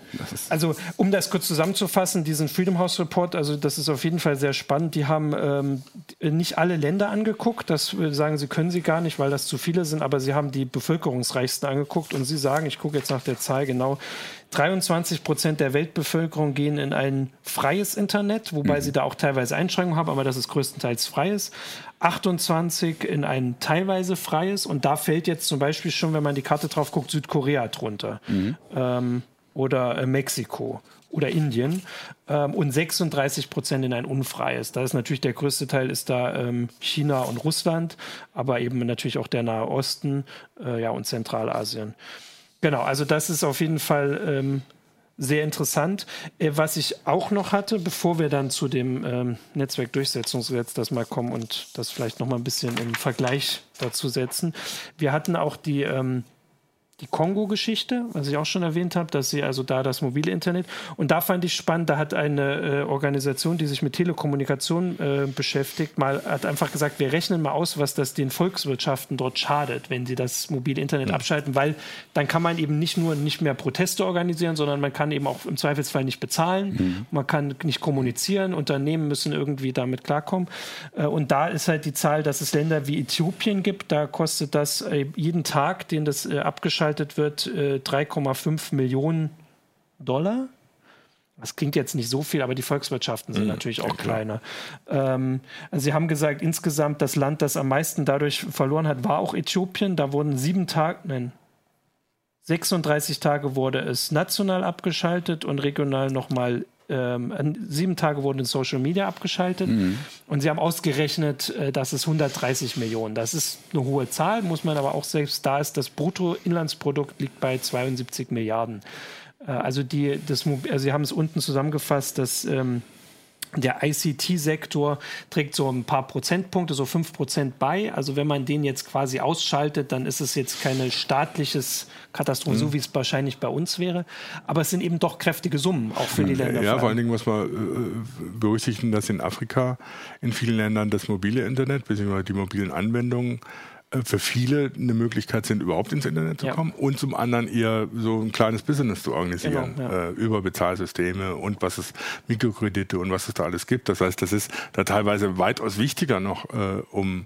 A: Also um das kurz zusammenzufassen, diesen Freedom House Report, also das ist auf jeden Fall sehr spannend. Die haben ähm, nicht alle Länder angeguckt. Das äh, sagen sie, können sie gar nicht, weil das zu viele sind. Aber sie haben die bevölkerungsreichsten angeguckt und sie sagen, ich gucke jetzt nach der Zahl genau, 23 Prozent der Weltbevölkerung gehen in ein freies Internet, wobei mhm. sie da auch teilweise Einschränkungen haben, aber das ist größtenteils freies. 28 in ein teilweise freies und da fällt jetzt zum Beispiel schon, wenn man die Karte drauf guckt, Südkorea drunter. Mhm. Ähm, oder äh, Mexiko oder Indien ähm, und 36 Prozent in ein unfreies. Da ist natürlich der größte Teil ist da ähm, China und Russland, aber eben natürlich auch der Nahe Osten äh, ja, und Zentralasien. Genau, also das ist auf jeden Fall ähm, sehr interessant. Äh, was ich auch noch hatte, bevor wir dann zu dem ähm, Netzwerkdurchsetzungsgesetz das mal kommen und das vielleicht noch mal ein bisschen im Vergleich dazu setzen. Wir hatten auch die ähm, die Kongo-Geschichte, was ich auch schon erwähnt habe, dass sie also da das mobile Internet und da fand ich spannend, da hat eine äh, Organisation, die sich mit Telekommunikation äh, beschäftigt, mal hat einfach gesagt, wir rechnen mal aus, was das den Volkswirtschaften dort schadet, wenn sie das mobile Internet ja. abschalten, weil dann kann man eben nicht nur nicht mehr Proteste organisieren, sondern man kann eben auch im Zweifelsfall nicht bezahlen, mhm. man kann nicht kommunizieren, Unternehmen müssen irgendwie damit klarkommen äh, und da ist halt die Zahl, dass es Länder wie Äthiopien gibt, da kostet das äh, jeden Tag, den das äh, abgeschaltet abgeschaltet wird, 3,5 äh, Millionen Dollar. Das klingt jetzt nicht so viel, aber die Volkswirtschaften sind mhm, natürlich auch ja, kleiner. Ähm, also Sie haben gesagt, insgesamt das Land, das am meisten dadurch verloren hat, war auch Äthiopien. Da wurden sieben Tage, nein, 36 Tage wurde es national abgeschaltet und regional nochmal ähm, sieben Tage wurden in Social Media abgeschaltet mhm. und sie haben ausgerechnet, äh, dass es 130 Millionen. Das ist eine hohe Zahl, muss man aber auch selbst da ist, das Bruttoinlandsprodukt liegt bei 72 Milliarden. Äh, also die, das, also sie haben es unten zusammengefasst, dass ähm, der ICT-Sektor trägt so ein paar Prozentpunkte, so fünf Prozent bei. Also wenn man den jetzt quasi ausschaltet, dann ist es jetzt keine staatliches Katastrophe, mhm. so wie es wahrscheinlich bei uns wäre. Aber es sind eben doch kräftige Summen, auch für die Länder.
B: Ja, vor allen Dingen muss man äh, berücksichtigen, dass in Afrika in vielen Ländern das mobile Internet bzw. die mobilen Anwendungen äh, für viele eine Möglichkeit sind, überhaupt ins Internet zu kommen und zum anderen eher so ein kleines Business zu organisieren genau, ja. äh, über Bezahlsysteme und was es Mikrokredite und was es da alles gibt. Das heißt, das ist da teilweise weitaus wichtiger noch, äh, um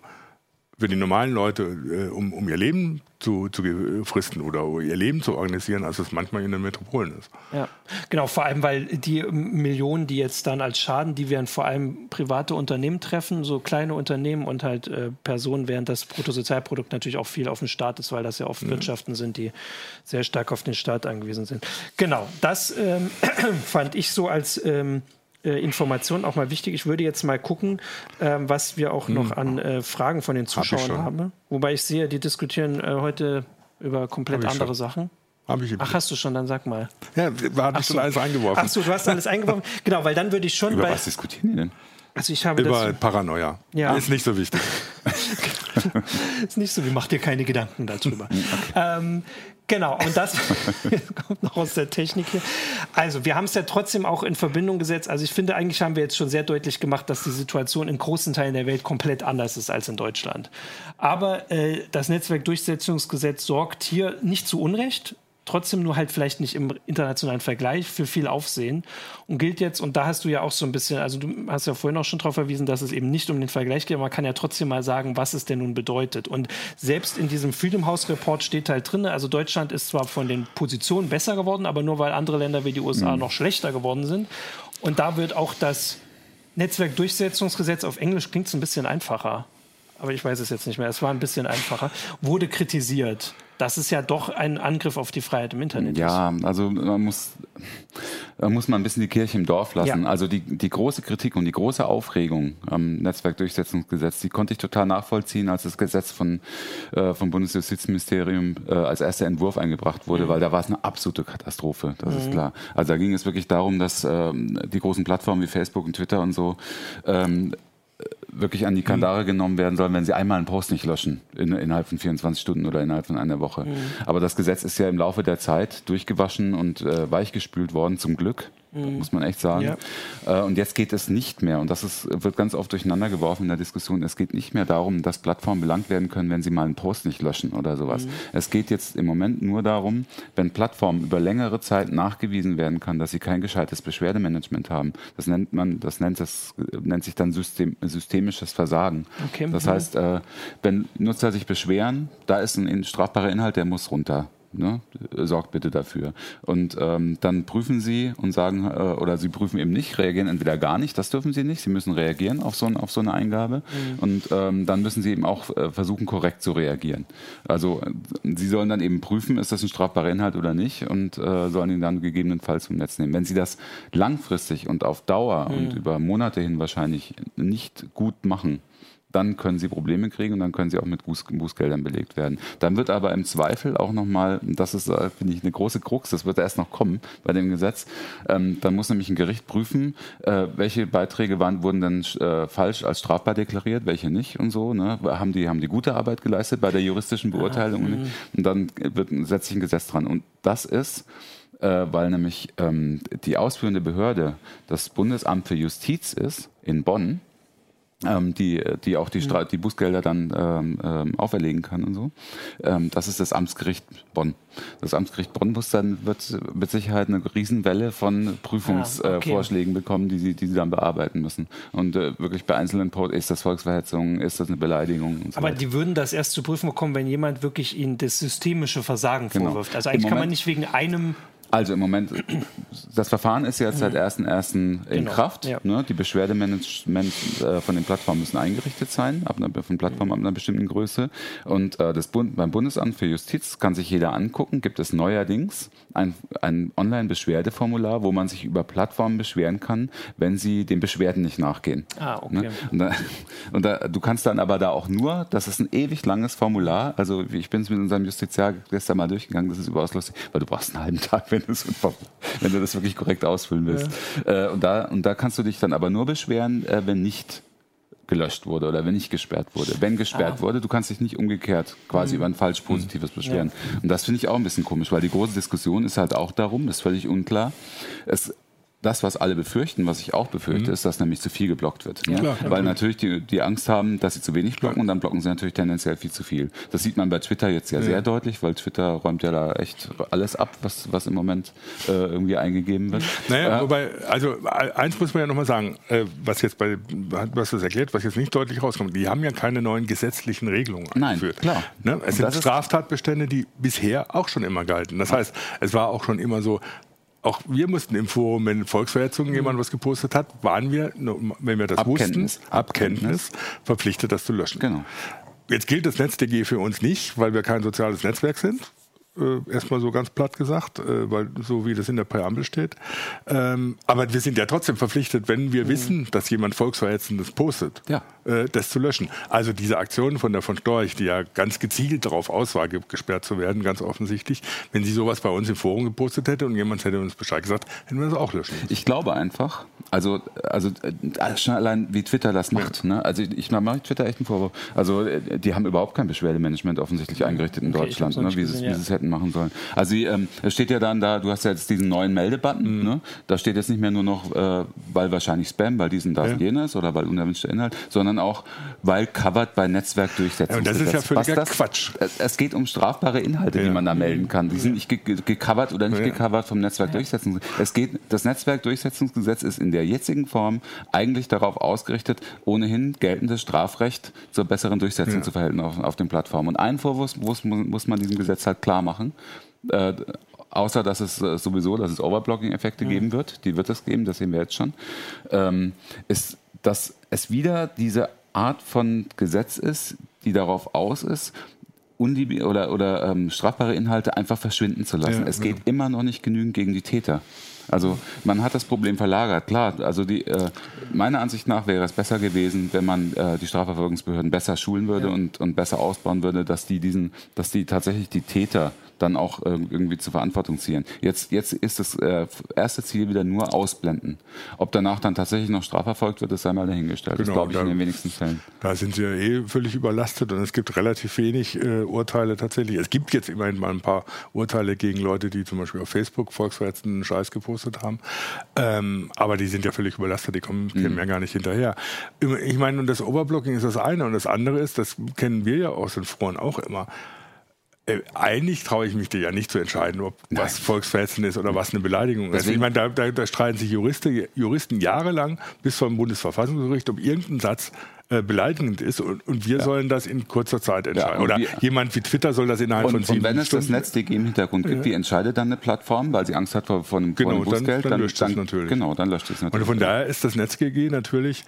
B: für die normalen Leute, äh, um, um ihr Leben zu, zu fristen oder ihr Leben zu organisieren, als es manchmal in den Metropolen ist.
A: Ja, genau, vor allem, weil die Millionen, die jetzt dann als Schaden, die werden vor allem private Unternehmen treffen, so kleine Unternehmen und halt äh, Personen, während das Bruttosozialprodukt natürlich auch viel auf den Staat ist, weil das ja oft mhm. Wirtschaften sind, die sehr stark auf den Staat angewiesen sind. Genau, das ähm, fand ich so als ähm, äh, Informationen auch mal wichtig. Ich würde jetzt mal gucken, ähm, was wir auch noch hm. an äh, Fragen von den Zuschauern Hab haben. Wobei ich sehe, die diskutieren äh, heute über komplett andere schon. Sachen.
B: Hab ich
A: Ach, hast du schon, dann sag mal.
B: Ja, war
A: hast
B: du schon alles eingeworfen.
A: Ach so, du hast alles eingeworfen. Genau, weil dann würde ich schon
C: über bei. Was diskutieren die denn?
A: Also ich habe
B: Über Paranoia. Ja. Ist nicht so wichtig.
A: ist nicht so, wie macht dir keine Gedanken darüber. Okay. Ähm, Genau, und das kommt noch aus der Technik hier. Also, wir haben es ja trotzdem auch in Verbindung gesetzt. Also, ich finde, eigentlich haben wir jetzt schon sehr deutlich gemacht, dass die Situation in großen Teilen der Welt komplett anders ist als in Deutschland. Aber äh, das Netzwerkdurchsetzungsgesetz sorgt hier nicht zu Unrecht trotzdem nur halt vielleicht nicht im internationalen Vergleich für viel Aufsehen und gilt jetzt, und da hast du ja auch so ein bisschen, also du hast ja vorhin auch schon darauf verwiesen, dass es eben nicht um den Vergleich geht, aber man kann ja trotzdem mal sagen, was es denn nun bedeutet. Und selbst in diesem Freedom House Report steht halt drin, also Deutschland ist zwar von den Positionen besser geworden, aber nur weil andere Länder wie die USA mhm. noch schlechter geworden sind. Und da wird auch das Netzwerkdurchsetzungsgesetz auf Englisch klingt es ein bisschen einfacher aber ich weiß es jetzt nicht mehr, es war ein bisschen einfacher, wurde kritisiert. Das ist ja doch ein Angriff auf die Freiheit im Internet.
C: Ja, also man muss, da muss man ein bisschen die Kirche im Dorf lassen. Ja. Also die, die große Kritik und die große Aufregung am Netzwerkdurchsetzungsgesetz, die konnte ich total nachvollziehen, als das Gesetz von, äh, vom Bundesjustizministerium äh, als erster Entwurf eingebracht wurde, mhm. weil da war es eine absolute Katastrophe, das mhm. ist klar. Also da ging es wirklich darum, dass ähm, die großen Plattformen wie Facebook und Twitter und so ähm, wirklich an die Kandare mhm. genommen werden sollen, wenn sie einmal einen Post nicht löschen, in, innerhalb von 24 Stunden oder innerhalb von einer Woche. Mhm. Aber das Gesetz ist ja im Laufe der Zeit durchgewaschen und äh, weichgespült worden, zum Glück mhm. muss man echt sagen. Ja. Äh, und jetzt geht es nicht mehr, und das ist, wird ganz oft durcheinander geworfen in der Diskussion, es geht nicht mehr darum, dass Plattformen belangt werden können, wenn sie mal einen Post nicht löschen oder sowas. Mhm. Es geht jetzt im Moment nur darum, wenn Plattformen über längere Zeit nachgewiesen werden kann, dass sie kein gescheites Beschwerdemanagement haben. Das nennt man, das nennt, das, nennt sich dann System, systemisches Versagen. Okay. Das heißt, äh, wenn Nutzer sich beschweren, da ist ein strafbarer Inhalt, der muss runter. Ne? Sorgt bitte dafür. Und ähm, dann prüfen Sie und sagen, äh, oder Sie prüfen eben nicht, reagieren entweder gar nicht, das dürfen Sie nicht, Sie müssen reagieren auf so, ein, auf so eine Eingabe. Mhm. Und ähm, dann müssen Sie eben auch äh, versuchen, korrekt zu reagieren. Also äh, Sie sollen dann eben prüfen, ist das ein strafbarer Inhalt oder nicht und äh, sollen ihn dann gegebenenfalls vom Netz nehmen. Wenn Sie das langfristig und auf Dauer mhm. und über Monate hin wahrscheinlich nicht gut machen, dann können sie Probleme kriegen und dann können sie auch mit Buß, Bußgeldern belegt werden. Dann wird aber im Zweifel auch nochmal, das ist, äh, finde ich, eine große Krux, das wird erst noch kommen bei dem Gesetz, ähm, dann muss nämlich ein Gericht prüfen, äh, welche Beiträge waren, wurden denn äh, falsch als strafbar deklariert, welche nicht und so. Ne? Haben, die, haben die gute Arbeit geleistet bei der juristischen Beurteilung? Ja, mhm. und dann wird, setzt sich ein Gesetz dran. Und das ist, äh, weil nämlich ähm, die ausführende Behörde das Bundesamt für Justiz ist in Bonn, ähm, die, die auch die, Stra die Bußgelder dann ähm, ähm, auferlegen kann und so. Ähm, das ist das Amtsgericht Bonn. Das Amtsgericht Bonn muss dann wird mit Sicherheit eine Riesenwelle von Prüfungsvorschlägen ah, okay. äh, bekommen, die sie, die sie dann bearbeiten müssen. Und äh, wirklich bei einzelnen Posts, ist das Volksverhetzung, ist das eine Beleidigung?
A: So Aber weiter. die würden das erst zu prüfen bekommen, wenn jemand wirklich ihnen das systemische Versagen genau. vorwirft. Also eigentlich kann man nicht wegen einem
C: also im Moment, das Verfahren ist jetzt seit 1.1. in genau. Kraft. Ja. Ne? Die Beschwerdemanagement äh, von den Plattformen müssen eingerichtet sein, ab einer, von Plattformen ab einer bestimmten Größe. Und äh, das Bund, beim Bundesamt für Justiz kann sich jeder angucken, gibt es neuerdings ein, ein Online-Beschwerdeformular, wo man sich über Plattformen beschweren kann, wenn sie den Beschwerden nicht nachgehen. Ah, okay. Ne? Und, da, und da, du kannst dann aber da auch nur, das ist ein ewig langes Formular, also ich bin es mit unserem Justiziar gestern mal durchgegangen, das ist überaus lustig, weil du brauchst einen halben Tag, wenn, wenn du das wirklich korrekt ausfüllen willst. Ja. Äh, und, da, und da kannst du dich dann aber nur beschweren, äh, wenn nicht gelöscht wurde oder wenn nicht gesperrt wurde. Wenn gesperrt ah. wurde, du kannst dich nicht umgekehrt quasi mhm. über ein falsch Positives beschweren. Ja. Und das finde ich auch ein bisschen komisch, weil die große Diskussion ist halt auch darum, das ist völlig unklar. Es das, was alle befürchten, was ich auch befürchte, mhm. ist, dass nämlich zu viel geblockt wird. Ja, klar, Weil natürlich die, die Angst haben, dass sie zu wenig blocken und dann blocken sie natürlich tendenziell viel zu viel. Das sieht man bei Twitter jetzt ja, ja. sehr deutlich, weil Twitter räumt ja da echt alles ab, was, was im Moment äh, irgendwie eingegeben wird.
B: Naja, äh, wobei, also eins muss man ja nochmal sagen, äh, was jetzt bei, was das erklärt, was jetzt nicht deutlich rauskommt, die haben ja keine neuen gesetzlichen Regelungen eingeführt. Nein, klar. Ne? Es sind Straftatbestände, die bisher auch schon immer galten. Das heißt, es war auch schon immer so, auch wir mussten im Forum, wenn Volksverhetzung mhm. jemand was gepostet hat, waren wir, wenn wir das Abkenntnis. wussten, Abkenntnis, verpflichtet, das zu löschen. Genau. Jetzt gilt das NetzDG für uns nicht, weil wir kein soziales Netzwerk sind. Äh, erstmal so ganz platt gesagt, äh, weil so wie das in der Präambel steht. Ähm, aber wir sind ja trotzdem verpflichtet, wenn wir mhm. wissen, dass jemand Volksverhetzendes postet, ja. äh, das zu löschen. Also diese Aktion von der von Storch, die ja ganz gezielt darauf aus war, gesperrt zu werden, ganz offensichtlich, wenn sie sowas bei uns im Forum gepostet hätte und jemand hätte uns Bescheid gesagt, hätten wir das auch löschen
C: müssen. Ich glaube einfach, also, also äh, schon allein wie Twitter das macht. Ja. Ne? Also ich mache Twitter echt einen Vorwurf. Also äh, die haben überhaupt kein Beschwerdemanagement offensichtlich eingerichtet in okay, Deutschland, ne? wie, sie, ja. wie sie es hätten machen sollen. Also ähm, es steht ja dann da, du hast ja jetzt diesen neuen Meldebutton, mhm. ne? da steht jetzt nicht mehr nur noch, äh, weil wahrscheinlich Spam, weil diesen, das ja. und jenes oder weil unerwünschter Inhalt, sondern auch, weil covered bei Netzwerkdurchsetzung. Ja,
B: und das ist ja völliger Quatsch.
C: Es, es, geht um strafbare Inhalte, die man da melden kann. Die sind nicht gecovert oder nicht gecovert vom Netzwerkdurchsetzungsgesetz. Es geht, das Netzwerkdurchsetzungsgesetz ist in der jetzigen Form eigentlich darauf ausgerichtet, ohnehin geltendes Strafrecht zur besseren Durchsetzung ja. zu verhalten auf, auf den Plattformen. Und einen Vorwurf muss, muss man diesem Gesetz halt klar machen. Äh, außer dass es äh, sowieso, dass es Overblocking-Effekte ja. geben wird, die wird es geben, das sehen wir jetzt schon, ähm, ist, dass es wieder diese Art von Gesetz ist, die darauf aus ist, Unlieb oder, oder ähm, strafbare Inhalte einfach verschwinden zu lassen. Ja, es geht immer noch nicht genügend gegen die Täter. Also man hat das Problem verlagert. Klar, also die, äh, meiner Ansicht nach wäre es besser gewesen, wenn man äh, die Strafverfolgungsbehörden besser schulen würde ja. und, und besser ausbauen würde, dass die diesen, dass die tatsächlich die Täter dann auch äh, irgendwie zur Verantwortung ziehen. Jetzt, jetzt ist das äh, erste Ziel wieder nur ausblenden. Ob danach dann tatsächlich noch strafverfolgt wird, ist einmal dahingestellt. Genau, das glaube ich da, in den wenigsten Fällen.
B: Da sind sie ja eh völlig überlastet und es gibt relativ wenig äh, Urteile tatsächlich. Es gibt jetzt immerhin mal ein paar Urteile gegen Leute, die zum Beispiel auf Facebook volksverhetzenden Scheiß gepostet haben. Ähm, aber die sind ja völlig überlastet, die kommen, mhm. ja gar nicht hinterher. Ich meine, und das Overblocking ist das eine und das andere ist, das kennen wir ja aus den Foren auch immer, eigentlich traue ich mich dir ja nicht zu entscheiden, ob Nein. was Volksverhetzend ist oder was eine Beleidigung ist. Ich meine, da, da, da streiten sich Juristen, Juristen jahrelang bis zum Bundesverfassungsgericht, ob irgendein Satz äh, beleidigend ist und, und wir ja. sollen das in kurzer Zeit entscheiden. Ja, Oder wir, jemand wie Twitter soll das innerhalb
C: und,
B: von sieben
C: Und wenn es das NetzDG im Hintergrund gibt, ja. wie entscheidet dann eine Plattform, weil sie Angst hat vor, vor,
B: genau, vor einem Bußgeld? Dann, dann, löscht dann,
C: das natürlich. Genau, dann löscht es natürlich.
B: Und von daher ist das NetzDG natürlich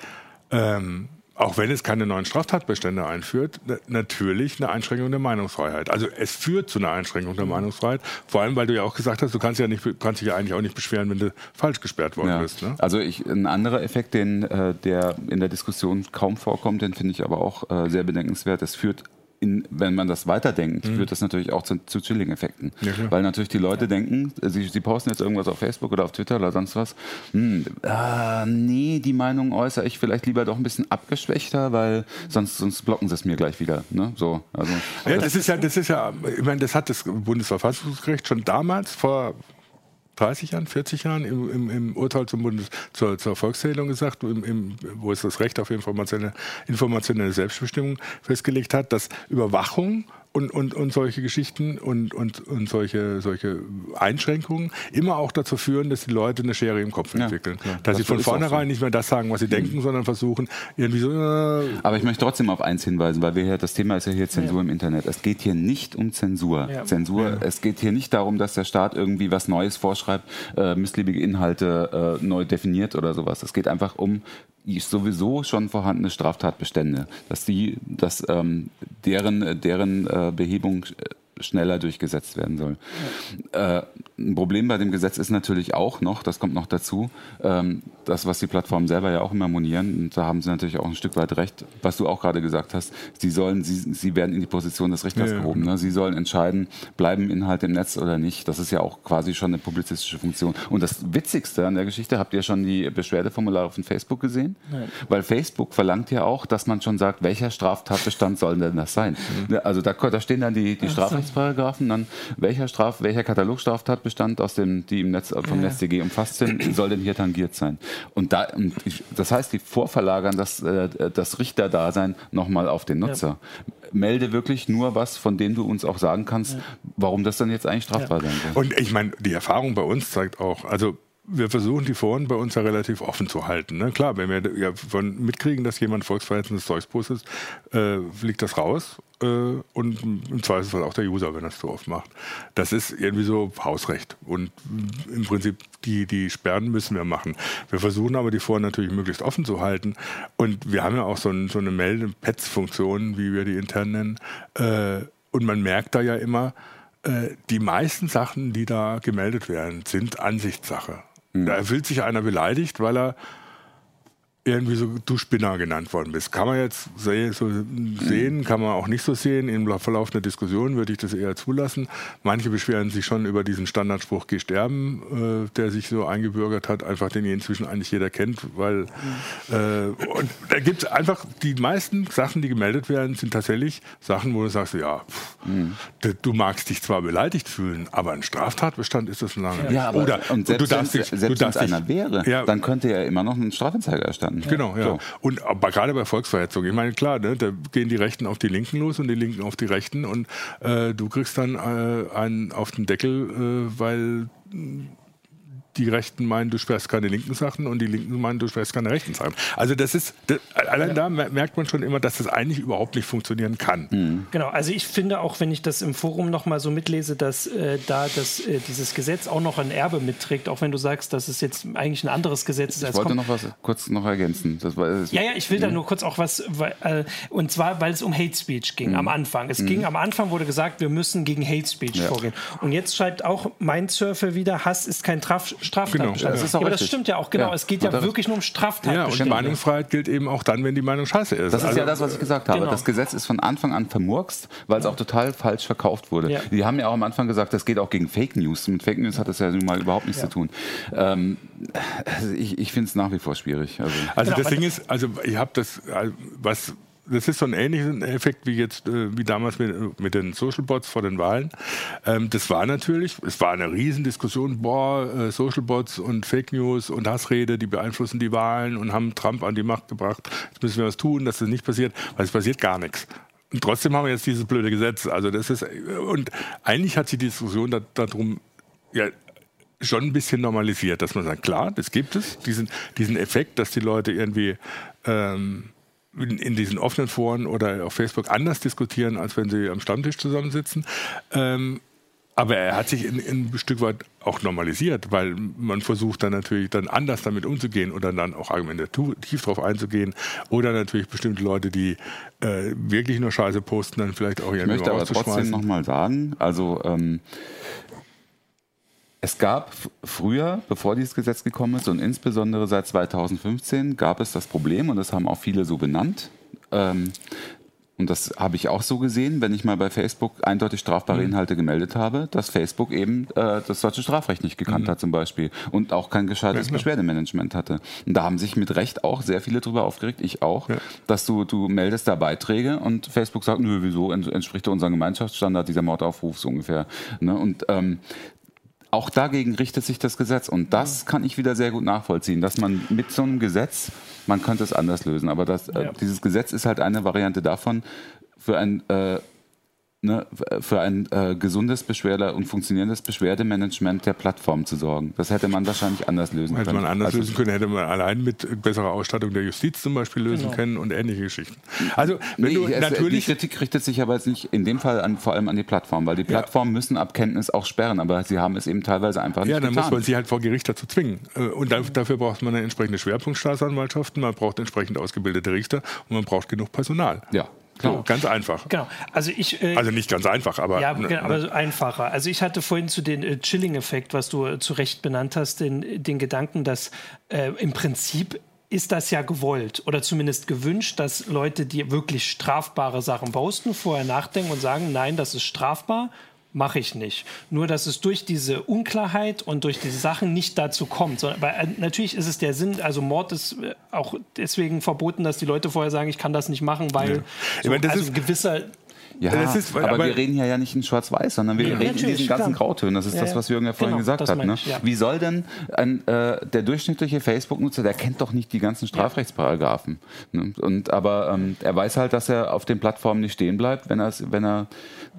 B: ähm, auch wenn es keine neuen Straftatbestände einführt, natürlich eine Einschränkung der Meinungsfreiheit. Also es führt zu einer Einschränkung der mhm. Meinungsfreiheit, vor allem weil du ja auch gesagt hast, du kannst ja nicht, kannst dich ja eigentlich auch nicht beschweren, wenn du falsch gesperrt worden ja. bist. Ne?
C: Also ich, ein anderer Effekt, den, äh, der in der Diskussion kaum vorkommt, den finde ich aber auch äh, sehr bedenkenswert. Es führt in, wenn man das weiterdenkt, mhm. führt das natürlich auch zu, zu Chilling-Effekten. Ja, Weil natürlich die Leute ja. denken, sie, sie posten jetzt irgendwas auf Facebook oder auf Twitter oder sonst was. Hm, äh, nee, die Meinung äußere ich vielleicht lieber doch ein bisschen abgeschwächter, weil sonst, sonst blocken sie es mir gleich wieder. Ne? So,
B: also, ja, das, das ist ja, das ist ja, ich meine, das hat das Bundesverfassungsgericht schon damals vor 30 Jahren, 40 Jahren im, im, im Urteil zum Bundes, zur, zur Volkszählung gesagt, im, wo es das Recht auf informationelle, informationelle Selbstbestimmung festgelegt hat, dass Überwachung und, und, und solche Geschichten und, und, und solche, solche Einschränkungen immer auch dazu führen, dass die Leute eine Schere im Kopf entwickeln. Ja, dass das sie von vornherein so. nicht mehr das sagen, was sie mhm. denken, sondern versuchen, irgendwie so. Äh
C: Aber ich möchte trotzdem auf eins hinweisen, weil wir hier, das Thema ist ja hier Zensur ja. im Internet. Es geht hier nicht um Zensur. Ja. Zensur, es geht hier nicht darum, dass der Staat irgendwie was Neues vorschreibt, äh, missliebige Inhalte äh, neu definiert oder sowas. Es geht einfach um sowieso schon vorhandene Straftatbestände, dass die, dass ähm, deren, deren äh, Behebung äh, schneller durchgesetzt werden soll. Ja. Äh, ein Problem bei dem Gesetz ist natürlich auch noch, das kommt noch dazu, ähm, das, was die Plattformen selber ja auch immer monieren, und da haben sie natürlich auch ein Stück weit recht, was du auch gerade gesagt hast, sie sollen, sie, sie werden in die Position des Richters ja, gehoben. Ne? Sie sollen entscheiden, bleiben Inhalte im Netz oder nicht. Das ist ja auch quasi schon eine publizistische Funktion. Und das Witzigste an der Geschichte, habt ihr schon die Beschwerdeformulare von Facebook gesehen? Nein. Weil Facebook verlangt ja auch, dass man schon sagt, welcher Straftatbestand soll denn das sein? Mhm. Also da, da stehen dann die, die Strafrechtsparagraphen, dann welcher Straf, welcher Katalogstraftatbestand aus dem, die im Netz vom ja. NetzDG umfasst sind, soll denn hier tangiert sein? Und da, das heißt, die vorverlagern das, äh, das Richterdasein nochmal auf den Nutzer. Ja. Melde wirklich nur was, von dem du uns auch sagen kannst, ja. warum das dann jetzt eigentlich strafbar ja. sein
B: soll. Und ich meine, die Erfahrung bei uns zeigt auch, also wir versuchen die Foren bei uns ja relativ offen zu halten. Ne? Klar, wenn wir ja von mitkriegen, dass jemand volksverhetzendes Zeugs postet, äh, fliegt das raus äh, und im Zweifelsfall auch der User, wenn es so oft macht. Das ist irgendwie so Hausrecht und im Prinzip die, die Sperren müssen wir machen. Wir versuchen aber die Foren natürlich möglichst offen zu halten und wir haben ja auch so, ein, so eine Melde-Pets-Funktion, wie wir die intern nennen äh, und man merkt da ja immer, äh, die meisten Sachen, die da gemeldet werden, sind Ansichtssache. Mhm. Da fühlt sich einer beleidigt, weil er irgendwie so du Spinner genannt worden bist. Kann man jetzt so sehen, kann man auch nicht so sehen. Im Verlauf der Diskussion würde ich das eher zulassen. Manche beschweren sich schon über diesen Standardspruch Geh sterben, äh, der sich so eingebürgert hat, einfach den inzwischen eigentlich jeder kennt, weil äh, und da gibt es einfach die meisten Sachen, die gemeldet werden, sind tatsächlich Sachen, wo du sagst, ja, pff, mhm. du magst dich zwar beleidigt fühlen, aber ein Straftatbestand ist das lange.
C: Ja, aber Oder und selbst, du darfst dich, selbst wenn es einer wäre, ja, dann könnte er immer noch einen Strafanzeiger erstatten.
B: Genau, ja. So. Und aber gerade bei Volksverhetzung, ich meine, klar, ne, da gehen die Rechten auf die Linken los und die Linken auf die Rechten und äh, du kriegst dann äh, einen auf den Deckel, äh, weil die Rechten meinen, du sperrst keine linken Sachen und die Linken meinen, du sperrst keine rechten Sachen. Also das ist, das, allein da merkt man schon immer, dass das eigentlich überhaupt nicht funktionieren kann.
A: Mhm. Genau, also ich finde auch, wenn ich das im Forum nochmal so mitlese, dass äh, da das, äh, dieses Gesetz auch noch ein Erbe mitträgt, auch wenn du sagst, dass es jetzt eigentlich ein anderes Gesetz ist.
C: Ich wollte noch was kurz noch ergänzen.
A: Das war, das ja, ja, ich will da nur kurz auch was, weil, äh, und zwar, weil es um Hate Speech ging mhm. am Anfang. Es mhm. ging am Anfang wurde gesagt, wir müssen gegen Hate Speech ja. vorgehen. Und jetzt schreibt auch mein Surfer wieder, Hass ist kein Traf Straftatbestand. Genau. Das, ja, aber das stimmt ja auch, genau. Ja. Es geht ja wirklich nur um Straftaten. Ja,
B: und Meinungsfreiheit gilt eben auch dann, wenn die Meinung scheiße ist.
C: Das ist also, ja das, was ich gesagt habe. Genau. Das Gesetz ist von Anfang an vermurkst, weil es auch total falsch verkauft wurde. Ja. Die haben ja auch am Anfang gesagt, das geht auch gegen Fake News. Mit Fake News hat das ja nun mal überhaupt nichts zu tun. Ähm, also ich ich finde es nach wie vor schwierig.
B: Also, also genau, das Ding ist, also ich habe das, äh, was das ist so ein ähnlicher Effekt wie jetzt, äh, wie damals mit, mit, den Social Bots vor den Wahlen. Ähm, das war natürlich, es war eine Riesendiskussion, boah, äh, Social Bots und Fake News und Hassrede, die beeinflussen die Wahlen und haben Trump an die Macht gebracht. Jetzt müssen wir was tun, dass das nicht passiert, weil es passiert gar nichts. Und trotzdem haben wir jetzt dieses blöde Gesetz. Also das ist, und eigentlich hat sich die Diskussion da, darum, ja, schon ein bisschen normalisiert, dass man sagt, klar, das gibt es, diesen, diesen Effekt, dass die Leute irgendwie ähm, in, diesen offenen Foren oder auf Facebook anders diskutieren, als wenn sie am Stammtisch zusammensitzen. Ähm, aber er hat sich in, in, ein Stück weit auch normalisiert, weil man versucht dann natürlich dann anders damit umzugehen oder dann auch argumentativ darauf einzugehen oder natürlich bestimmte Leute, die äh, wirklich nur Scheiße posten, dann vielleicht auch
C: irgendwie Ich möchte aber trotzdem nochmal sagen, also ähm, es gab früher, bevor dieses Gesetz gekommen ist und insbesondere seit 2015 gab es das Problem und das haben auch viele so benannt. Ähm, und das habe ich auch so gesehen, wenn ich mal bei Facebook eindeutig strafbare mhm. Inhalte gemeldet habe, dass Facebook eben äh, das deutsche Strafrecht nicht gekannt mhm. hat zum Beispiel und auch kein gescheites ja, Beschwerdemanagement hatte. Und da haben sich mit Recht auch sehr viele drüber aufgeregt, ich auch, ja. dass du, du meldest da Beiträge und Facebook sagt, nö, wieso entspricht unserem Gemeinschaftsstandard dieser Mordaufruf so ungefähr. Ne? Und ähm, auch dagegen richtet sich das Gesetz. Und das kann ich wieder sehr gut nachvollziehen, dass man mit so einem Gesetz, man könnte es anders lösen, aber das, äh, dieses Gesetz ist halt eine Variante davon, für ein äh, ne, für ein äh, gesundes Beschwerde und funktionierendes Beschwerdemanagement der Plattform zu sorgen. Das hätte man wahrscheinlich anders lösen
B: hätte
C: können.
B: Hätte man anders also, lösen können, hätte man allein mit besserer Ausstattung der Justiz zum Beispiel lösen genau. können und ähnliche Geschichten.
C: Also wenn nee, du es, natürlich die Kritik richtet sich aber jetzt nicht in dem Fall an, vor allem an die Plattform, weil die Plattformen ja. müssen ab Kenntnis auch sperren, aber sie haben es eben teilweise einfach nicht
B: Ja, dann
C: getan.
B: muss man sie halt vor Gericht dazu zwingen. Äh, und dafür braucht man eine entsprechende Schwerpunktstaatsanwaltschaften, man braucht entsprechend ausgebildete Richter und man braucht genug Personal.
C: Ja.
B: Genau. So, ganz einfach.
A: Genau. Also ich.
B: Äh, also nicht ganz einfach, aber.
A: Ja, ne, genau, aber ne? einfacher. Also ich hatte vorhin zu den äh, Chilling-Effekt, was du äh, zu Recht benannt hast, den, den Gedanken, dass äh, im Prinzip ist das ja gewollt oder zumindest gewünscht, dass Leute, die wirklich strafbare Sachen posten, vorher nachdenken und sagen, nein, das ist strafbar mache ich nicht. Nur, dass es durch diese Unklarheit und durch diese Sachen nicht dazu kommt. Sondern, weil, äh, natürlich ist es der Sinn, also Mord ist äh, auch deswegen verboten, dass die Leute vorher sagen, ich kann das nicht machen, weil ja. so, meine, also gewisser
C: ja, ist, aber, aber, wir reden hier ja nicht in Schwarz-Weiß, sondern wir ja, reden in diesen ganzen klar. Grautönen. Das ist ja, das, was Jürgen ja vorhin genau, gesagt hat. Ne? Ich, Wie soll denn ein, äh, der durchschnittliche Facebook-Nutzer, der kennt doch nicht die ganzen Strafrechtsparagraphen. Ne? Und, aber ähm, er weiß halt, dass er auf den Plattformen nicht stehen bleibt, wenn, wenn er,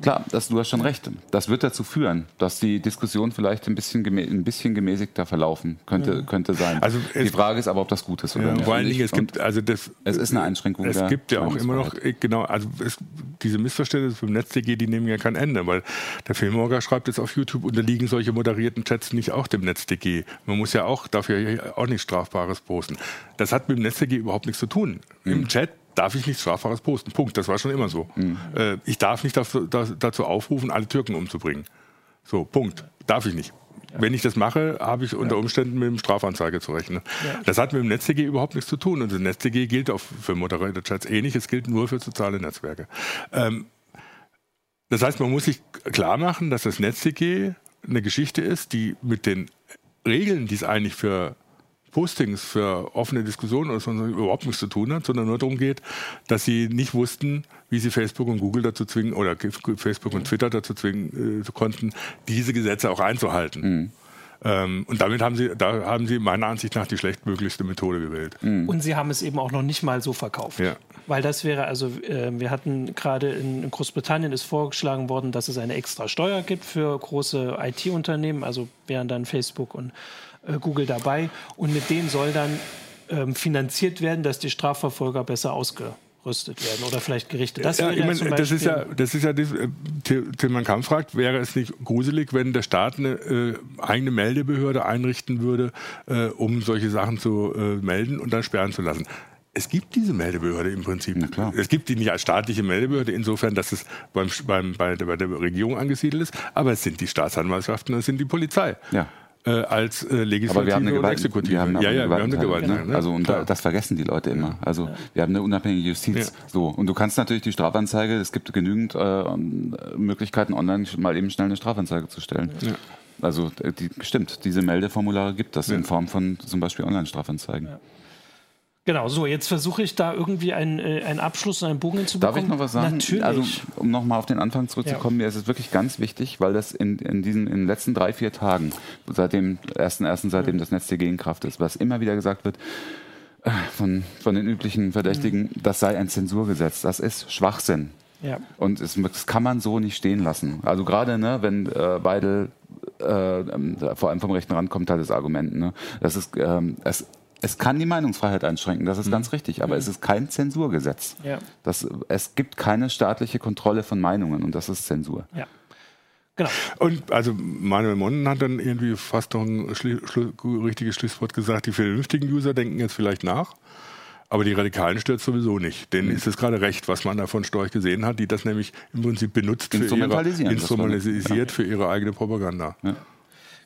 C: klar, das, du hast schon recht, das wird dazu führen, dass die Diskussion vielleicht ein bisschen, ein bisschen gemäßigter verlaufen könnte, könnte sein. Also die Frage ist aber, ob das gut ist oder
B: nicht. Vor allen Dingen, es gibt, also das,
C: es ist eine Einschränkung.
B: Es gibt ja auch immer noch, genau, also es, diese Missverständnisse Missverständnisse beim NetzDG, die nehmen ja kein Ende, weil der Filmorger schreibt jetzt auf YouTube, unterliegen solche moderierten Chats nicht auch dem NetzDG. Man muss ja auch dafür auch nichts Strafbares posten. Das hat mit dem NetzDG überhaupt nichts zu tun. Mhm. Im Chat darf ich nichts Strafbares posten. Punkt. Das war schon immer so. Mhm. Äh, ich darf nicht dazu, dazu aufrufen, alle Türken umzubringen. So, Punkt. Darf ich nicht. Ja. Wenn ich das mache, habe ich unter Umständen mit dem Strafanzeige zu rechnen. Ja. Das hat mit dem NetzDG überhaupt nichts zu tun. Und das NetzDG gilt auch für Moderated Chats ähnlich. Es gilt nur für soziale Netzwerke. Ähm, das heißt, man muss sich klar machen, dass das NetzDG eine Geschichte ist, die mit den Regeln, die es eigentlich für Postings, für offene Diskussionen oder so überhaupt nichts zu tun hat, sondern nur darum geht, dass sie nicht wussten, wie sie Facebook und Google dazu zwingen oder Facebook und Twitter dazu zwingen äh, konnten, diese Gesetze auch einzuhalten. Mhm. Ähm, und damit haben sie, da haben sie meiner Ansicht nach die schlechtmöglichste Methode gewählt.
A: Mhm. Und sie haben es eben auch noch nicht mal so verkauft. Ja. Weil das wäre, also äh, wir hatten gerade in, in, Großbritannien ist vorgeschlagen worden, dass es eine extra Steuer gibt für große IT-Unternehmen, also wären dann Facebook und äh, Google dabei. Und mit denen soll dann ähm, finanziert werden, dass die Strafverfolger besser ausgerüstet werden oder vielleicht gerichtet.
B: Das, ja, ich mein, das ist ja, das ist ja, das, äh, Tilman Kamm fragt, wäre es nicht gruselig, wenn der Staat eine äh, eigene Meldebehörde einrichten würde, äh, um solche Sachen zu äh, melden und dann sperren zu lassen? Es gibt diese Meldebehörde im Prinzip. Es gibt die nicht als staatliche Meldebehörde, insofern, dass es beim, beim, bei, der, bei der Regierung angesiedelt ist, aber es sind die Staatsanwaltschaften und es sind die Polizei. Ja äh, als äh, Legislative
C: aber wir haben eine
B: Gewalt, Exekutive.
C: Wir haben ja, ja, wir haben eine Gewalt. Ne? Also und da, das vergessen die Leute immer. Also ja. wir haben eine unabhängige Justiz. Ja. So und du kannst natürlich die Strafanzeige. Es gibt genügend äh, Möglichkeiten, online mal eben schnell eine Strafanzeige zu stellen. Ja. Also die, stimmt, diese Meldeformulare gibt das in Form von zum Beispiel Online-Strafanzeigen.
A: Genau, so, jetzt versuche ich da irgendwie einen, äh, einen Abschluss und einen Bogen hinzubekommen.
C: Darf ich noch was sagen?
A: Natürlich.
C: Also, um nochmal auf den Anfang zurückzukommen, ja. mir ist es wirklich ganz wichtig, weil das in, in diesen in den letzten drei, vier Tagen, seit dem 1.1., seitdem ja. das NetzDG in Kraft ist, was immer wieder gesagt wird, äh, von, von den üblichen Verdächtigen, mhm. das sei ein Zensurgesetz. Das ist Schwachsinn. Ja. Und es, das kann man so nicht stehen lassen. Also gerade, ne, wenn äh, Beidel äh, ähm, vor allem vom rechten Rand kommt halt das Argument, ne, das ist, ähm, es es kann die Meinungsfreiheit einschränken, das ist mhm. ganz richtig, aber mhm. es ist kein Zensurgesetz. Ja. Das, es gibt keine staatliche Kontrolle von Meinungen und das ist Zensur. Ja.
B: Genau. Und also Manuel Monnen hat dann irgendwie fast noch ein Schli Schlu richtiges Schlusswort gesagt, die vernünftigen User denken jetzt vielleicht nach. Aber die Radikalen stört sowieso nicht. Denn mhm. ist es gerade recht, was man da von Storch gesehen hat, die das nämlich im Prinzip benutzt für ihre, instrumentalisiert für ihre eigene Propaganda. Ja.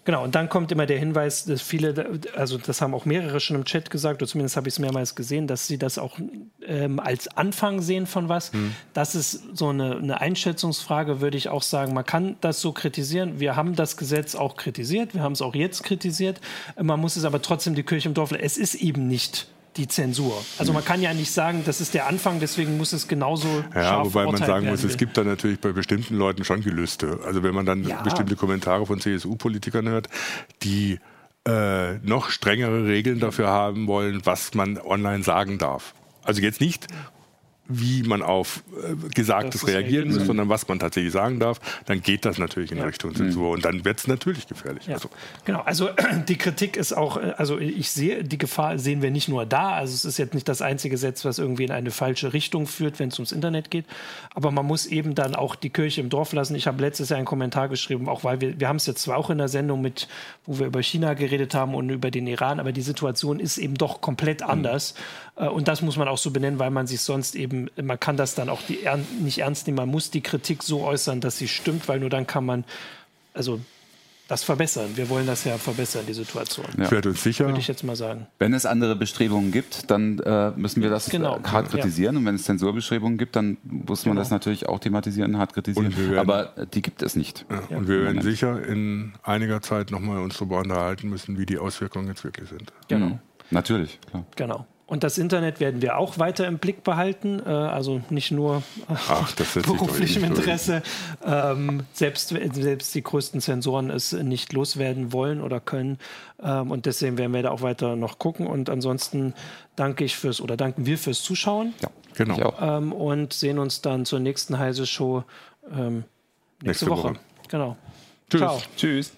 A: Genau, und dann kommt immer der Hinweis, dass viele, also das haben auch mehrere schon im Chat gesagt, oder zumindest habe ich es mehrmals gesehen, dass sie das auch ähm, als Anfang sehen von was. Hm. Das ist so eine, eine Einschätzungsfrage, würde ich auch sagen. Man kann das so kritisieren. Wir haben das Gesetz auch kritisiert, wir haben es auch jetzt kritisiert. Man muss es aber trotzdem die Kirche im Dorf. Es ist eben nicht die Zensur. Also man kann ja nicht sagen, das ist der Anfang, deswegen muss es genauso
B: Ja, wobei man sagen muss, es gibt da natürlich bei bestimmten Leuten schon Gelüste. Also wenn man dann ja. bestimmte Kommentare von CSU-Politikern hört, die äh, noch strengere Regeln dafür haben wollen, was man online sagen darf. Also jetzt nicht wie man auf äh, Gesagtes reagieren muss, sondern was man tatsächlich sagen darf, dann geht das natürlich in ja. Richtung Zensur und dann wird es natürlich gefährlich.
A: Ja. Also. Genau, also die Kritik ist auch, äh, also ich sehe, die Gefahr sehen wir nicht nur da, also es ist jetzt nicht das einzige Gesetz, was irgendwie in eine falsche Richtung führt, wenn es ums Internet geht, aber man muss eben dann auch die Kirche im Dorf lassen. Ich habe letztes Jahr einen Kommentar geschrieben, auch weil wir, wir haben es jetzt zwar auch in der Sendung mit, wo wir über China geredet haben und über den Iran, aber die Situation ist eben doch komplett mhm. anders mhm. und das muss man auch so benennen, weil man sich sonst eben eben, man kann das dann auch die, nicht ernst nehmen. Man muss die Kritik so äußern, dass sie stimmt, weil nur dann kann man, also das verbessern. Wir wollen das ja verbessern, die Situation.
B: Ja. Wird uns sicher.
A: Würde ich jetzt mal sagen.
C: Wenn es andere Bestrebungen gibt, dann äh, müssen wir das genau. hart kritisieren. Ja. Und wenn es Zensurbestrebungen gibt, dann muss man genau. das natürlich auch thematisieren, hart kritisieren. Werden, Aber die gibt es nicht.
B: Ja. Und wir werden sicher in einiger Zeit nochmal uns darüber unterhalten müssen, wie die Auswirkungen jetzt wirklich sind.
C: Genau. Mhm. Natürlich,
A: klar. Genau. Und das Internet werden wir auch weiter im Blick behalten, äh, also nicht nur
B: Ach,
A: beruflichem Interesse. Ähm, selbst, selbst die größten Sensoren es nicht loswerden wollen oder können. Ähm, und deswegen werden wir da auch weiter noch gucken. Und ansonsten danke ich fürs oder danken wir fürs Zuschauen. Ja,
B: genau.
A: Ähm, und sehen uns dann zur nächsten Heise Show ähm, nächste, nächste Woche. Woche. Genau.
B: Tschüss. Ciao.
C: Tschüss.